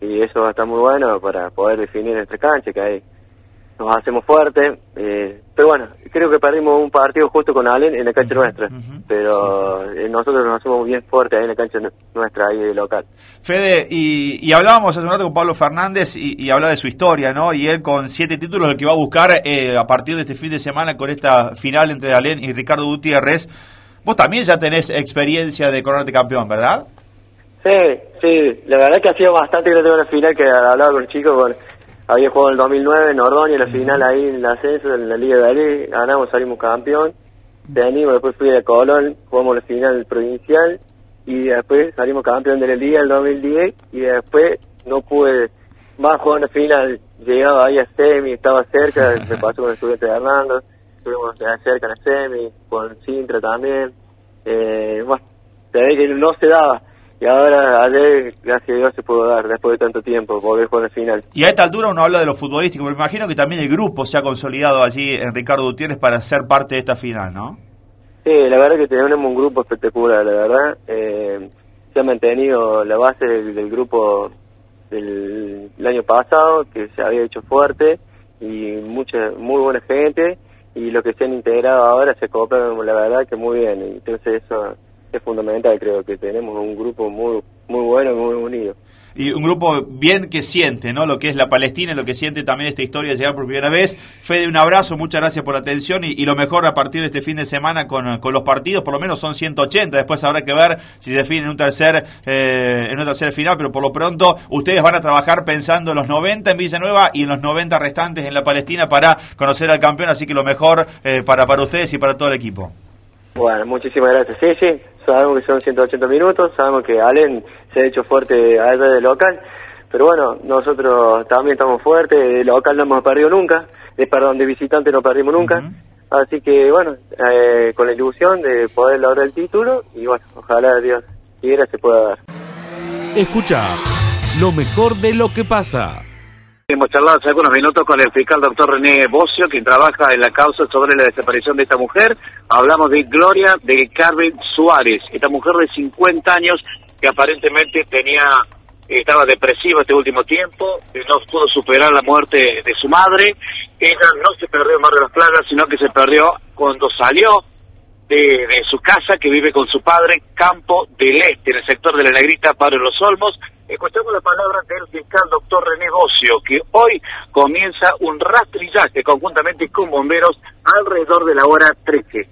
y eso va a estar muy bueno para poder definir nuestra cancha, que ahí nos hacemos fuertes, eh, pero bueno, creo que perdimos un partido justo con Allen en la cancha nuestra, pero eh, nosotros nos hacemos bien fuertes ahí en la cancha nu- nuestra, ahí de local. Fede, y, y hablábamos hace un rato con Pablo Fernández y, y hablaba de su historia, ¿no? Y él con siete títulos, el que va a buscar eh, a partir de este fin de semana con esta final entre Alén y Ricardo Gutiérrez. Vos también ya tenés experiencia de coronarte campeón, ¿verdad? Sí, sí, la verdad que ha sido bastante que no tengo la final que hablaba con chicos, con, había jugado en el 2009 en Ordóñez, la final ahí en el ascenso, en la Liga de Ali, ganamos, salimos campeón, Venimos, después fui a Colón, jugamos la final provincial y después salimos campeón del día el 2010 y después no pude más jugar la final. Llegaba ahí a semi, estaba cerca, me pasó con el estudiante de Hernando, estuvimos cerca en la semi, con Sintra también. Eh, bueno, se ve que no se daba. Y ahora, ayer, gracias a Dios, se pudo dar, después de tanto tiempo, poder jugar la final. Y a esta altura uno habla de lo futbolístico, pero me imagino que también el grupo se ha consolidado allí en Ricardo Gutiérrez para ser parte de esta final, ¿no? Sí, la verdad que tenemos un grupo espectacular, la verdad. Eh, se ha mantenido la base del, grupo del, año pasado, que se había hecho fuerte, y mucha, muy buena gente, y lo que se han integrado ahora se copian, la verdad, que muy bien. Entonces eso es fundamental, creo que tenemos un grupo muy muy bueno y muy unido. Y un grupo bien que siente, ¿no? Lo que es la Palestina, lo que siente también esta historia de llegar por primera vez. Fede, un abrazo, muchas gracias por la atención y, lo mejor a partir de este fin de semana con, con, los partidos, por lo menos son 180, después habrá que ver si se define en un tercer eh, en una tercera final, pero por lo pronto ustedes van a trabajar pensando en los 90 en Villanueva y en los 90 restantes en la Palestina para conocer al campeón, así que lo mejor eh, para, para ustedes y para todo el equipo. Bueno, muchísimas gracias. Sí, sí, sabemos que son 180 minutos, sabemos que Allen se ha hecho fuerte allá de local, pero bueno, nosotros también estamos fuertes, de local no hemos perdido nunca, de, perdón, de visitante no perdimos nunca, así que bueno, eh, con la ilusión de poder lograr el título y bueno, ojalá Dios quiera se pueda dar. Escucha lo mejor de lo que pasa. Hemos charlado hace algunos minutos con el fiscal doctor René Bocio, quien trabaja en la causa sobre la desaparición de esta mujer. Hablamos de Gloria del Carmen Suárez, esta mujer de 50 años que aparentemente tenía estaba depresiva este último tiempo, no pudo superar la muerte de su madre. Ella no se perdió en Mar de las Plagas, sino que se perdió cuando salió de, su casa, que vive con su padre, Campo del Este, en el sector de la Negrita, Padre Los Olmos. Escuchamos la palabra del fiscal doctor René Bocio, que hoy comienza un rastrillaje conjuntamente con bomberos alrededor de la hora 13.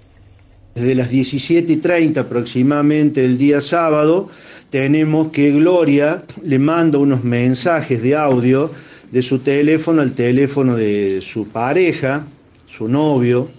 Desde las 17.30 aproximadamente el día sábado, tenemos que Gloria le manda unos mensajes de audio de su teléfono al teléfono de su pareja, su novio,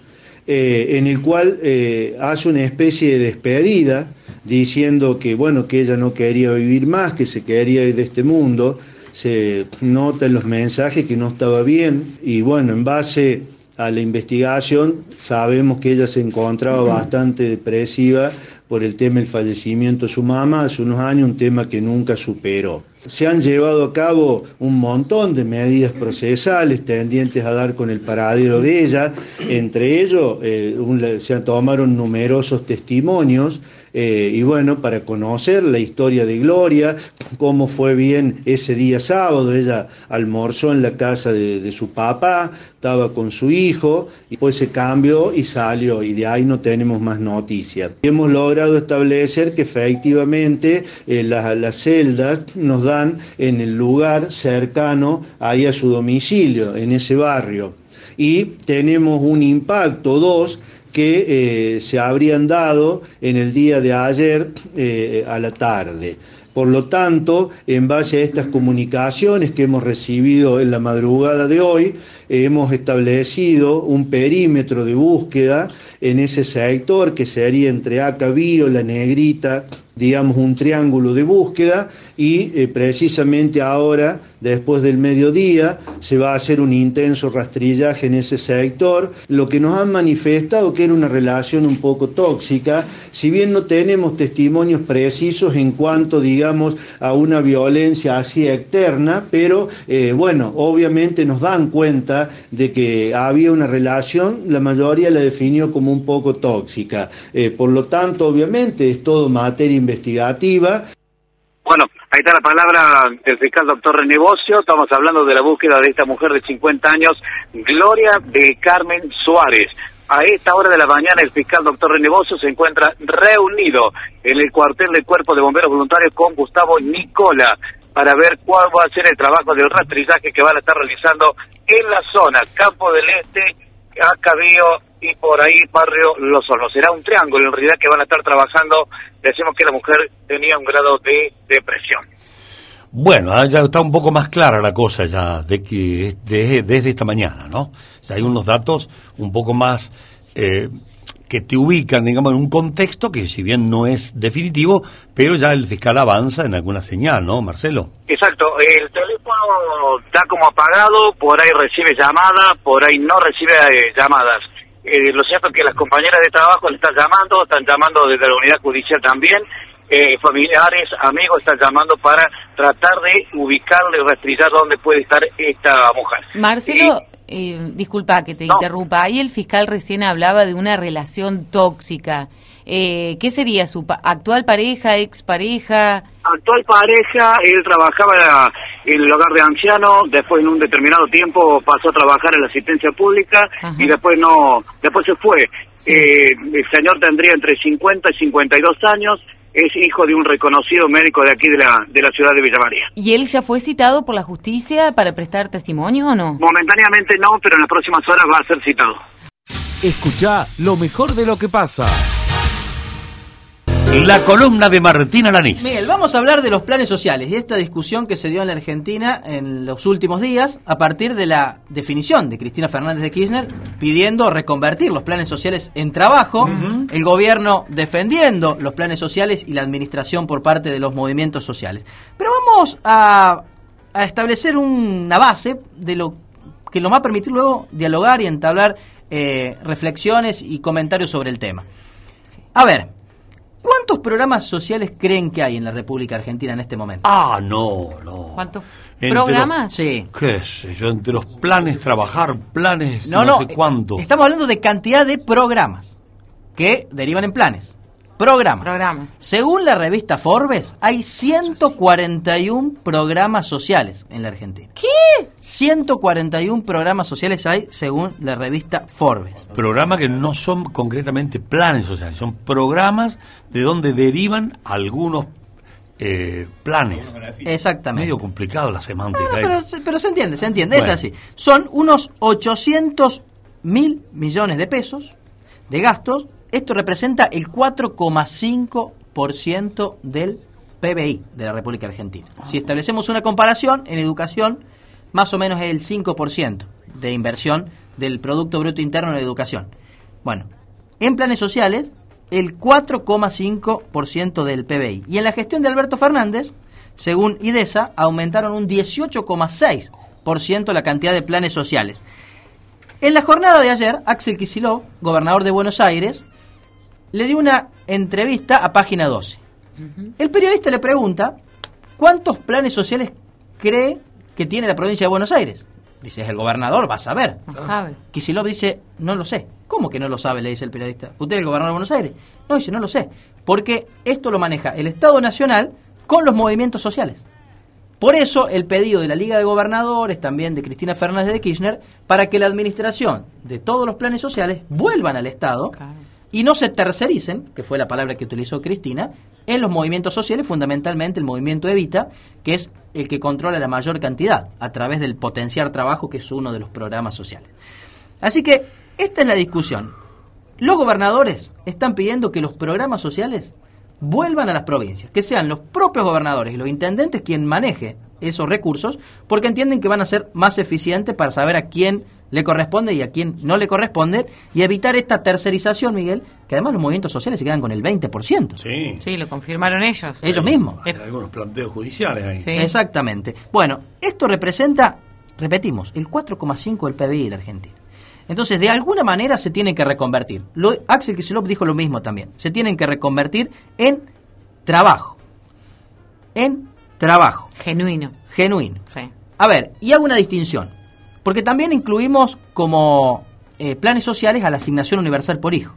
eh, en el cual eh, hace una especie de despedida diciendo que bueno que ella no quería vivir más, que se quería ir de este mundo, se nota en los mensajes que no estaba bien y bueno, en base a la investigación sabemos que ella se encontraba bastante depresiva por el tema del fallecimiento de su mamá hace unos años, un tema que nunca superó. Se han llevado a cabo un montón de medidas procesales tendientes a dar con el paradero de ella, entre ellos eh, se tomaron numerosos testimonios eh, y bueno, para conocer la historia de Gloria, cómo fue bien ese día sábado, ella almorzó en la casa de, su papá, estaba con su hijo, y después se cambió y salió, y de ahí no tenemos más noticias. Hemos logrado establecer que efectivamente eh, las celdas nos dan en el lugar cercano ahí a su domicilio, en ese barrio. Y tenemos un impacto, dos, que eh, se habrían dado en el día de ayer eh, a la tarde. Por lo tanto, en base a estas comunicaciones que hemos recibido en la madrugada de hoy, hemos establecido un perímetro de búsqueda en ese sector que sería entre Acabío, La Negrita, digamos un triángulo de búsqueda y eh, precisamente ahora, después del mediodía, se va a hacer un intenso rastrillaje en ese sector, lo que nos han manifestado que era una relación un poco tóxica, si bien no tenemos testimonios precisos en cuanto, digamos, a una violencia así externa, pero eh, bueno, obviamente nos dan cuenta de que había una relación, la mayoría la definió como un poco tóxica. Eh, por lo tanto, obviamente, es todo materia investigativa. Bueno, ahí está la palabra del fiscal doctor Renegocio. Estamos hablando de la búsqueda de esta mujer de 50 años, Gloria de Carmen Suárez. A esta hora de la mañana el fiscal doctor Renegocio se encuentra reunido en el cuartel del Cuerpo de Bomberos Voluntarios con Gustavo Nicola para ver cuál va a ser el trabajo del rastrillaje que van a estar realizando en la zona Campo del Este, Acabío y por ahí barrio Los Hornos. Será un triángulo en realidad que van a estar trabajando. Decimos que la mujer tenía un grado de depresión. Bueno, ah, ya está un poco más clara la cosa ya de que desde esta mañana, ¿no? Ya hay unos datos un poco más eh, que te ubican, digamos, en un contexto que si bien no es definitivo, pero ya el fiscal avanza en alguna señal, ¿no, Marcelo? Exacto, el teléfono está como apagado, por ahí recibe llamadas, por ahí no recibe eh, llamadas. Eh, lo cierto es que las compañeras de trabajo le están llamando, están llamando desde la unidad judicial también, eh, familiares, amigos están llamando para tratar de ubicarle rastrillar dónde puede estar esta mujer. Marcelo, eh, disculpa que te interrumpa, ahí el fiscal recién hablaba de una relación tóxica. Eh, ¿Qué sería su pa- actual pareja, expareja? actual pareja, él trabajaba en el hogar de ancianos, después en un determinado tiempo pasó a trabajar en la asistencia pública y después no, después se fue. Eh, el señor tendría entre 50 y 52 años, es hijo de un reconocido médico de aquí de la, de la ciudad de Villa María. ¿Y él ya fue citado por la justicia para prestar testimonio o no? Momentáneamente no, pero en las próximas horas va a ser citado. Escucha lo mejor de lo que pasa. La columna de Martín Alanís. Miguel, vamos a hablar de los planes sociales y esta discusión que se dio en la Argentina en los últimos días a partir de la definición de Cristina Fernández de Kirchner pidiendo reconvertir los planes sociales en trabajo, el gobierno defendiendo los planes sociales y la administración por parte de los movimientos sociales. Pero vamos a, a establecer una base de lo que nos va a permitir luego dialogar y entablar eh, reflexiones y comentarios sobre el tema. A ver, ¿cuántos programas sociales creen que hay en la República Argentina en este momento? Ah, no, no. ¿Cuántos Entre programas? los- Sí. ¿Qué sé yo? Entre los planes, trabajar, planes, No, no, no, sé cuánto. Estamos hablando de cantidad de programas que derivan en planes. Programas. Programas. Según la revista Forbes, hay 141 programas sociales en la Argentina. ¿Qué? 141 programas sociales hay según la revista Forbes. Programas que no son concretamente planes sociales, son programas de donde derivan algunos eh, planes. Exactamente. Medio complicado la semántica. No, ahí. pero, se- pero se entiende, se entiende, es así. Son unos 800 mil millones de pesos de gastos. Esto representa el 4,5% del PBI de la República Argentina. Si establecemos una comparación, en educación, más o menos es el 5% de inversión del Producto Bruto Interno de Educación. Bueno, en planes sociales, el 4,5% del PBI. Y en la gestión de Alberto Fernández, según IDESA, aumentaron un 18,6% la cantidad de planes sociales. En la jornada de ayer, Axel Kicillof, gobernador de Buenos Aires, le dio una entrevista a página 12. El periodista le pregunta cuántos planes sociales cree que tiene la provincia de Buenos Aires. Dice, es el gobernador, va a saber. No sabe. Kicillof dice, no lo sé. ¿Cómo que no lo sabe? Le dice el periodista. ¿Usted es el gobernador de Buenos Aires? No, dice, no lo sé. Porque esto lo maneja el Estado Nacional con los movimientos sociales. Por eso el pedido de la Liga de Gobernadores, también de Cristina Fernández de Kirchner, para que la administración de todos los planes sociales vuelvan al Estado y no se tercericen, que fue la palabra que utilizó Cristina, en los movimientos sociales, fundamentalmente el movimiento Evita, que es el que controla la mayor cantidad a través del potenciar trabajo, que es uno de los programas sociales. Así que esta es la discusión. Los gobernadores están pidiendo que los programas sociales vuelvan a las provincias, que sean los propios gobernadores y los intendentes quien maneje esos recursos, porque entienden que van a ser más eficientes para saber a quién le corresponde y a quién no le corresponde y evitar esta tercerización, Miguel, que además los movimientos sociales se quedan con el 20%. Sí. Sí, lo confirmaron ellos. Ellos mismos. Hay algunos planteos judiciales ahí. Sí. Exactamente. Bueno, esto representa, repetimos, el 4,5 del PBI de la Argentina. Entonces, de alguna manera se tienen que reconvertir. Lo, Axel Kicillof dijo lo mismo también. Se tienen que reconvertir en trabajo. En trabajo. Genuino. Genuino. Sí. A ver, y hago una distinción. Porque también incluimos como eh, planes sociales a la asignación universal por hijo.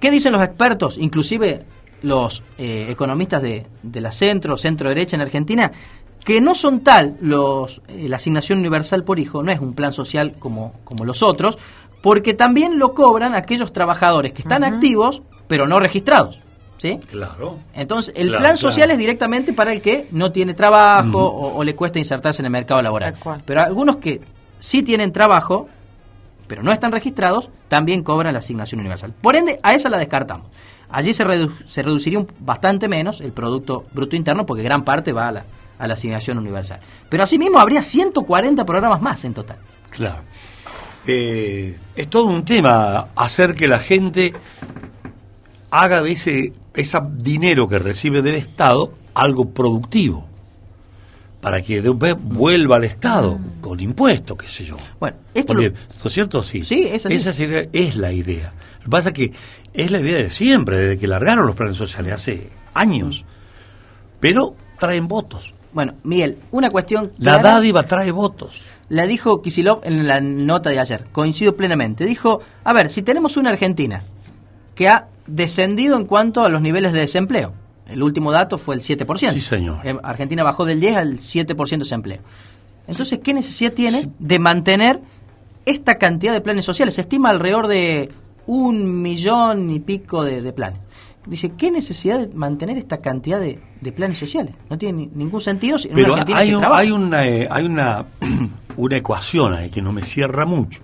¿Qué dicen los expertos, inclusive los eh, economistas de, de la centro, centro derecha en Argentina? Que no son tal los eh, la asignación universal por hijo, no es un plan social como, como los otros, porque también lo cobran aquellos trabajadores que están activos, pero no registrados. ¿Sí? Claro. Entonces, el Claro, plan claro. social es directamente para el que no tiene trabajo o le cuesta insertarse en el mercado laboral. Pero algunos que sí tienen trabajo, pero no están registrados, también cobran la asignación universal. Por ende, a esa la descartamos. Allí se, redu- se reduciría un- bastante menos el Producto Bruto Interno porque gran parte va a la, a la asignación universal. Pero asimismo habría 140 programas más en total. Claro. eh, es todo un tema hacer que la gente haga de ese, ese dinero que recibe del Estado algo productivo para que después vuelva al Estado con impuestos, qué sé yo. Bueno, esto Porque, lo- ¿no es cierto? Sí. Sí, es así. Esa sería- es la idea. Lo que pasa es que es la idea de siempre, desde que largaron los planes sociales, hace años. Pero traen votos. Bueno, Miguel, una cuestión La clara dádiva trae votos. la dijo Kisilov en la nota de ayer. Coincido plenamente. Dijo, a ver, si tenemos una Argentina que ha descendido en cuanto a los niveles de desempleo. El último dato fue el 7%. Sí, señor. Eh, Argentina bajó del 10 al 7% de desempleo. Entonces, ¿qué necesidad tiene de mantener esta cantidad de planes sociales? Se estima alrededor de un millón y pico de, de planes. Dice, ¿qué necesidad de mantener esta cantidad de, de planes sociales? No tiene ni- ningún sentido en Pero una hay, un- hay una eh, hay una, una ecuación ahí que no me cierra mucho.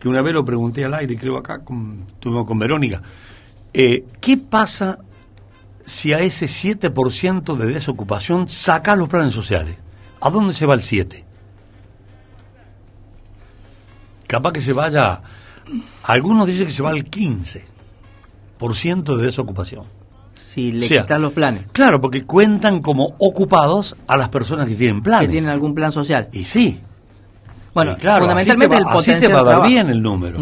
Que una vez lo pregunté al aire, creo acá, con, con Verónica. Eh, ¿Qué pasa si a ese 7% de desocupación saca los planes sociales? ¿A dónde se va el 7? Capaz que se vaya, algunos dicen que se va al 15% de desocupación. Si le O sea, quitas los planes. Claro, porque cuentan como ocupados a las personas que tienen planes. que tienen algún plan social. Y sí. Bueno, Y claro, fundamentalmente así te va- el así te potencial va a dar trabajo. bien el número.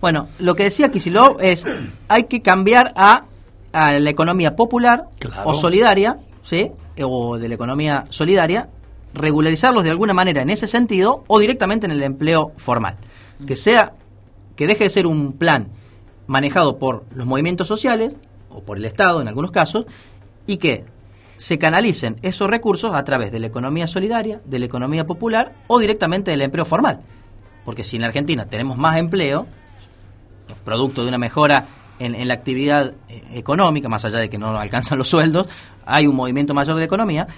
Bueno, lo que decía Kisilov es hay que cambiar a, a la economía popular o solidaria, ¿sí? O de la economía solidaria, regularizarlos de alguna manera en ese sentido o directamente en el empleo formal. Que sea que deje de ser un plan manejado por los movimientos sociales o por el Estado en algunos casos y que se canalicen esos recursos a través de la economía solidaria, de la economía popular o directamente del empleo formal. Porque si en la Argentina tenemos más empleo, producto de una mejora en, en la actividad eh, económica, más allá de que no alcanzan los sueldos, hay un movimiento mayor de economía,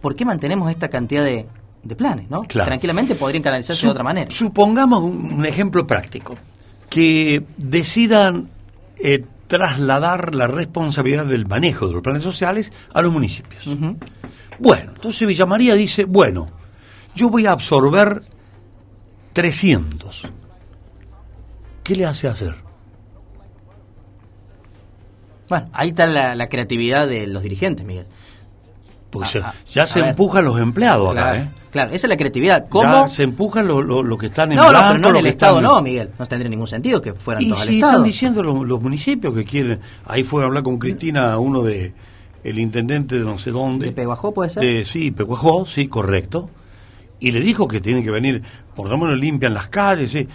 ¿por qué mantenemos esta cantidad de, de planes? ¿no? Claro. Tranquilamente podrían canalizarse de otra manera. Supongamos un, un ejemplo práctico. Que decidan eh, trasladar la responsabilidad del manejo de los planes sociales a los municipios. Bueno, entonces Villa María dice, bueno, yo voy a absorber 300. ¿Qué le hace hacer? Bueno, ahí está la, la creatividad de los dirigentes, Miguel. Ah, ya a se empujan los empleados acá, Claro, ¿eh? claro, esa es la creatividad. Ya ¿Cómo? se empujan los lo, lo que están en No, no, pero no en el Estado, están- no, Miguel. No tendría ningún sentido que fueran Y todos al si Estado. están diciendo los, los municipios que quieren, ahí fue a hablar con Cristina, uno de el intendente de no sé dónde. ¿De Peguajó puede ser? De- sí, Peguajó, sí, correcto. Y le dijo que tiene que venir, por lo menos limpian las calles, sí.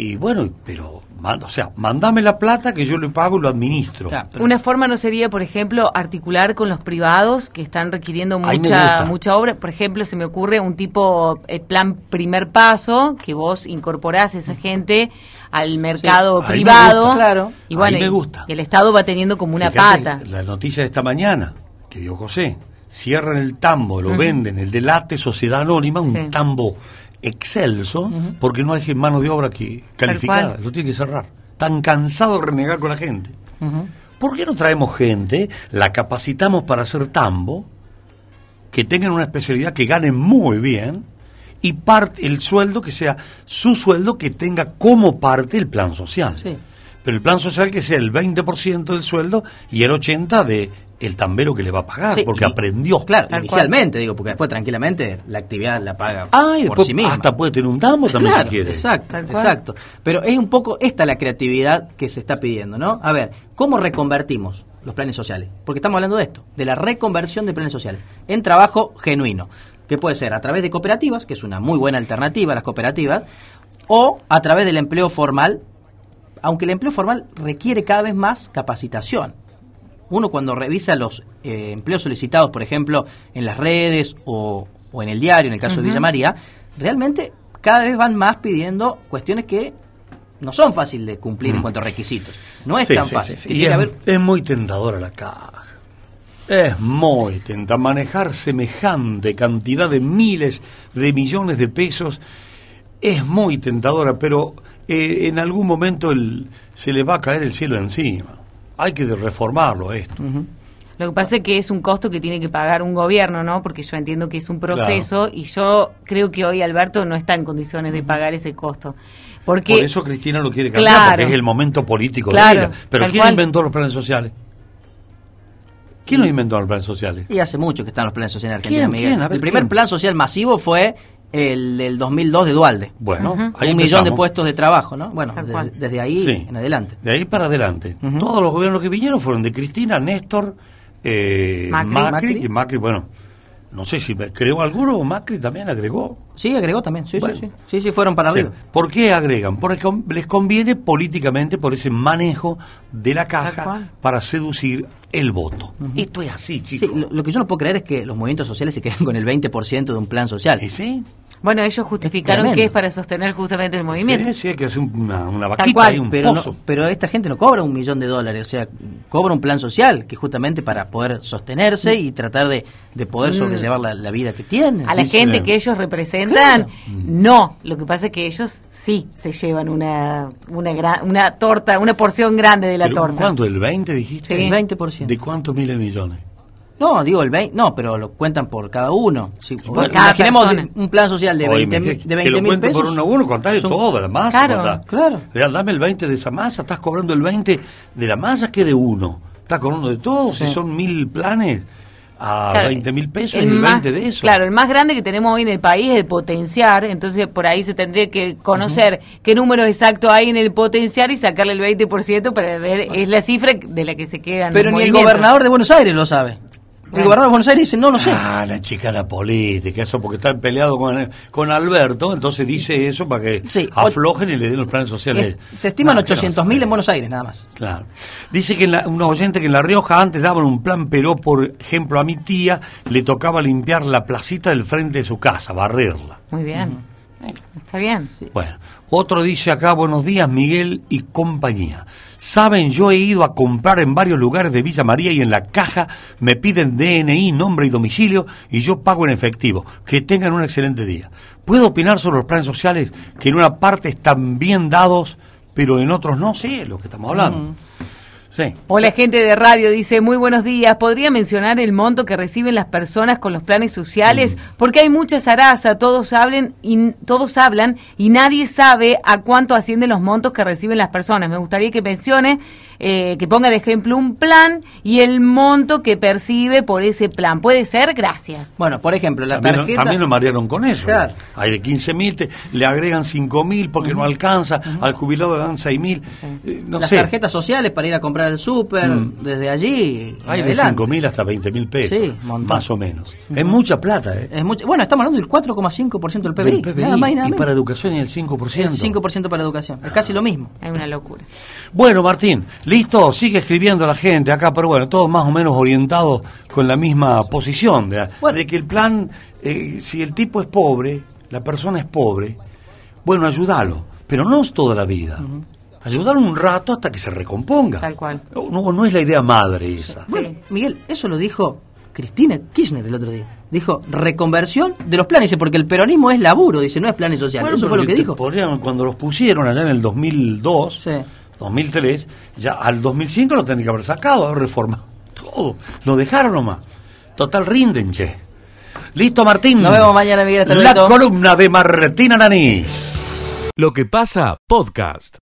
Y bueno, pero, o sea, mandame la plata que yo le pago y lo administro. Una forma no sería, por ejemplo, articular con los privados que están requiriendo mucha mucha obra. Por ejemplo, se me ocurre un tipo eh, plan primer paso que vos incorporás a esa gente al mercado privado. gusta. Claro. Y bueno, Ahí me gusta. y el Estado va teniendo como una Fíjate, pata. La noticia de esta mañana, que dio José, cierran el tambo, lo venden, el delate Sociedad Anónima, un Sí. tambo excelso, porque no hay mano de obra que calificada, lo tiene que cerrar. Tan cansado de renegar con la gente. ¿Por qué no traemos gente, la capacitamos para hacer tambo, que tengan una especialidad que ganen muy bien y parte el sueldo que sea su sueldo que tenga como parte el plan social? Pero el plan social que sea el 20% del sueldo y el 80% de el tambero que le va a pagar, Sí, porque y- aprendió. Claro, inicialmente, digo, porque después tranquilamente la actividad la paga Ah, y por sí misma. hasta puede tener un tambo también Claro, si quiere. Exacto, exacto. Pero es un poco esta la creatividad que se está pidiendo, ¿no? A ver, ¿cómo reconvertimos los planes sociales? Porque estamos hablando de esto, de la reconversión de planes sociales en trabajo genuino, que puede ser a través de cooperativas, que es una muy buena alternativa a las cooperativas, o a través del empleo formal, aunque el empleo formal requiere cada vez más capacitación. Uno cuando revisa los eh, empleos solicitados, por ejemplo, en las redes o, o en el diario, en el caso de. Villa María, realmente cada vez van más pidiendo cuestiones que no son fáciles de cumplir en Mm. cuanto a requisitos. No es Sí, tan sí, fácil. sí. Y es, haber- es muy tentadora la caja. Es muy tentadora. Manejar semejante cantidad de miles de millones de pesos es muy tentadora, pero eh, en algún momento el- se le va a caer el cielo encima. Hay que reformarlo esto. Lo que pasa es que es un costo que tiene que pagar un gobierno, ¿no? Porque yo entiendo que es un proceso y yo creo que hoy Alberto no está en condiciones de pagar ese costo. Porque, Por eso Cristina lo quiere cambiar, Claro. porque es el momento político Claro, de ella. Pero ¿quién cual. inventó los planes sociales? ¿Quién los inventó los planes sociales? Y hace mucho que están los planes sociales en Argentina, ¿Quién? Miguel. ¿Quién? Ver, el primer ¿quién? plan social masivo fue el del 2002 de Dualde. Bueno, Ujú. ahí un millón de puestos de trabajo, ¿no? Bueno, de- desde ahí Sí. en adelante. De ahí para adelante. Todos los gobiernos que vinieron fueron de Cristina, Néstor, eh, Macri. Macri, Macri. y Macri, bueno, no sé si creó alguno o Macri también agregó. Sí, agregó también. Sí, Bueno. sí, sí. Sí, sí, fueron para Sí. arriba. ¿Por qué agregan? Porque les conviene políticamente por ese manejo de la caja para seducir el voto. Esto es así, chicos. Sí, lo, lo que yo no puedo creer es que los movimientos sociales se queden con el 20% de un plan social. sí? Bueno, ellos justificaron que es para sostener justamente el movimiento. Sí, sí, hay que hacer una, una Tal vaquita cual. y un pero, no- pozo. pero esta gente no cobra un millón de dólares, o sea, cobra un plan social que justamente para poder sostenerse y tratar de, de poder Mm. sobrellevar la, la vida que tienen. A la gente que ellos representan, no. Lo que pasa es que ellos sí se llevan una una, gra- una torta, una porción grande de la Pero, torta. ¿Cuánto? ¿El 20 dijiste? El 20%. ¿De cuántos miles de millones? No, digo el 20, no, pero lo cuentan por cada uno. Si- Bueno, cada imaginemos persona. un plan social de Oye, 20 que- mil de que 20 lo pesos. por uno a uno, contale son- todo, la masa. Claro, contá. claro. Ya, Dame el 20 de esa masa, estás cobrando el 20 de la masa que de uno. Estás cobrando de todo, Sí. si son mil planes a Claro, 20 mil pesos, el el, más- 20 de eso. Claro, el más grande que tenemos hoy en el país es el potenciar, entonces por ahí se tendría que conocer qué número exacto hay en el potenciar y sacarle el 20% para ver, es la cifra de la que se quedan. Pero ni el gobernador de Buenos Aires lo sabe. El gobernador de Buenos Aires dice, no lo sé. Ah, la chicana política, eso porque está peleado con, con Alberto, entonces dice eso para que Sí, aflojen y le den los planes sociales. Es- se estiman Ah, ¿qué 800 mil en Buenos Aires, nada más. Claro. Dice que en la, un oyente que en La Rioja antes daban un plan, pero por ejemplo a mi tía le tocaba limpiar la placita del frente de su casa, barrerla. Muy bien. Está bien. Bueno, otro dice acá, buenos días Miguel y compañía. Saben, yo he ido a comprar en varios lugares de Villa María y en la caja me piden DNI, nombre y domicilio y yo pago en efectivo. Que tengan un excelente día. ¿Puedo opinar sobre los planes sociales que en una parte están bien dados, pero en otros no? Sí, es lo que estamos hablando. Sí. Hola gente de radio, dice, muy buenos días, ¿podría mencionar el monto que reciben las personas con los planes sociales? Mm. Porque hay mucha zaraza, todos hablan, y, todos hablan y nadie sabe a cuánto ascienden los montos que reciben las personas. Me gustaría que mencione, eh, que ponga de ejemplo un plan y el monto que percibe por ese plan. ¿Puede ser? Gracias. Bueno, por ejemplo, la También, tarjeta... también lo marearon con eso. Claro. Hay de 15 mil, le agregan 5 mil porque no alcanza, al jubilado le dan 6 mil. Eh, no las sé, tarjetas sociales para ir a comprar el súper, Mm. desde allí. hay de adelante. 5 mil hasta 20 mil pesos. Sí, más o menos. Es mucha plata, ¿eh? Es mucho- bueno, estamos hablando del 4,5% del PBI. Del PBI, Nada más y nada y menos. para educación y el 5%. El 5% para educación. Es casi lo mismo. Es una locura. Bueno, Martín, listo, sigue escribiendo la gente acá, pero bueno, todos más o menos orientados con la misma posición, de, de que el plan, eh, si el tipo es pobre, la persona es pobre, bueno, ayúdalo, pero no es toda la vida. Ayúdalo un rato hasta que se recomponga. Tal cual. No, no es la idea madre esa. Bueno, Miguel, eso lo dijo Cristina Kirchner el otro día. Dijo reconversión de los planes, dice, porque el peronismo es laburo, dice, no es planes sociales. Bueno, eso fue lo que dijo. podrían- cuando los pusieron allá en el 2002, 2003, ya al 2005 lo tenían que haber sacado, haber reformado todo. Lo dejaron nomás. Total, rinden, che. Listo, Martín. Nos vemos mañana, Miguel. Hasta La luego. columna de Martín Aranís. Lo que pasa, podcast.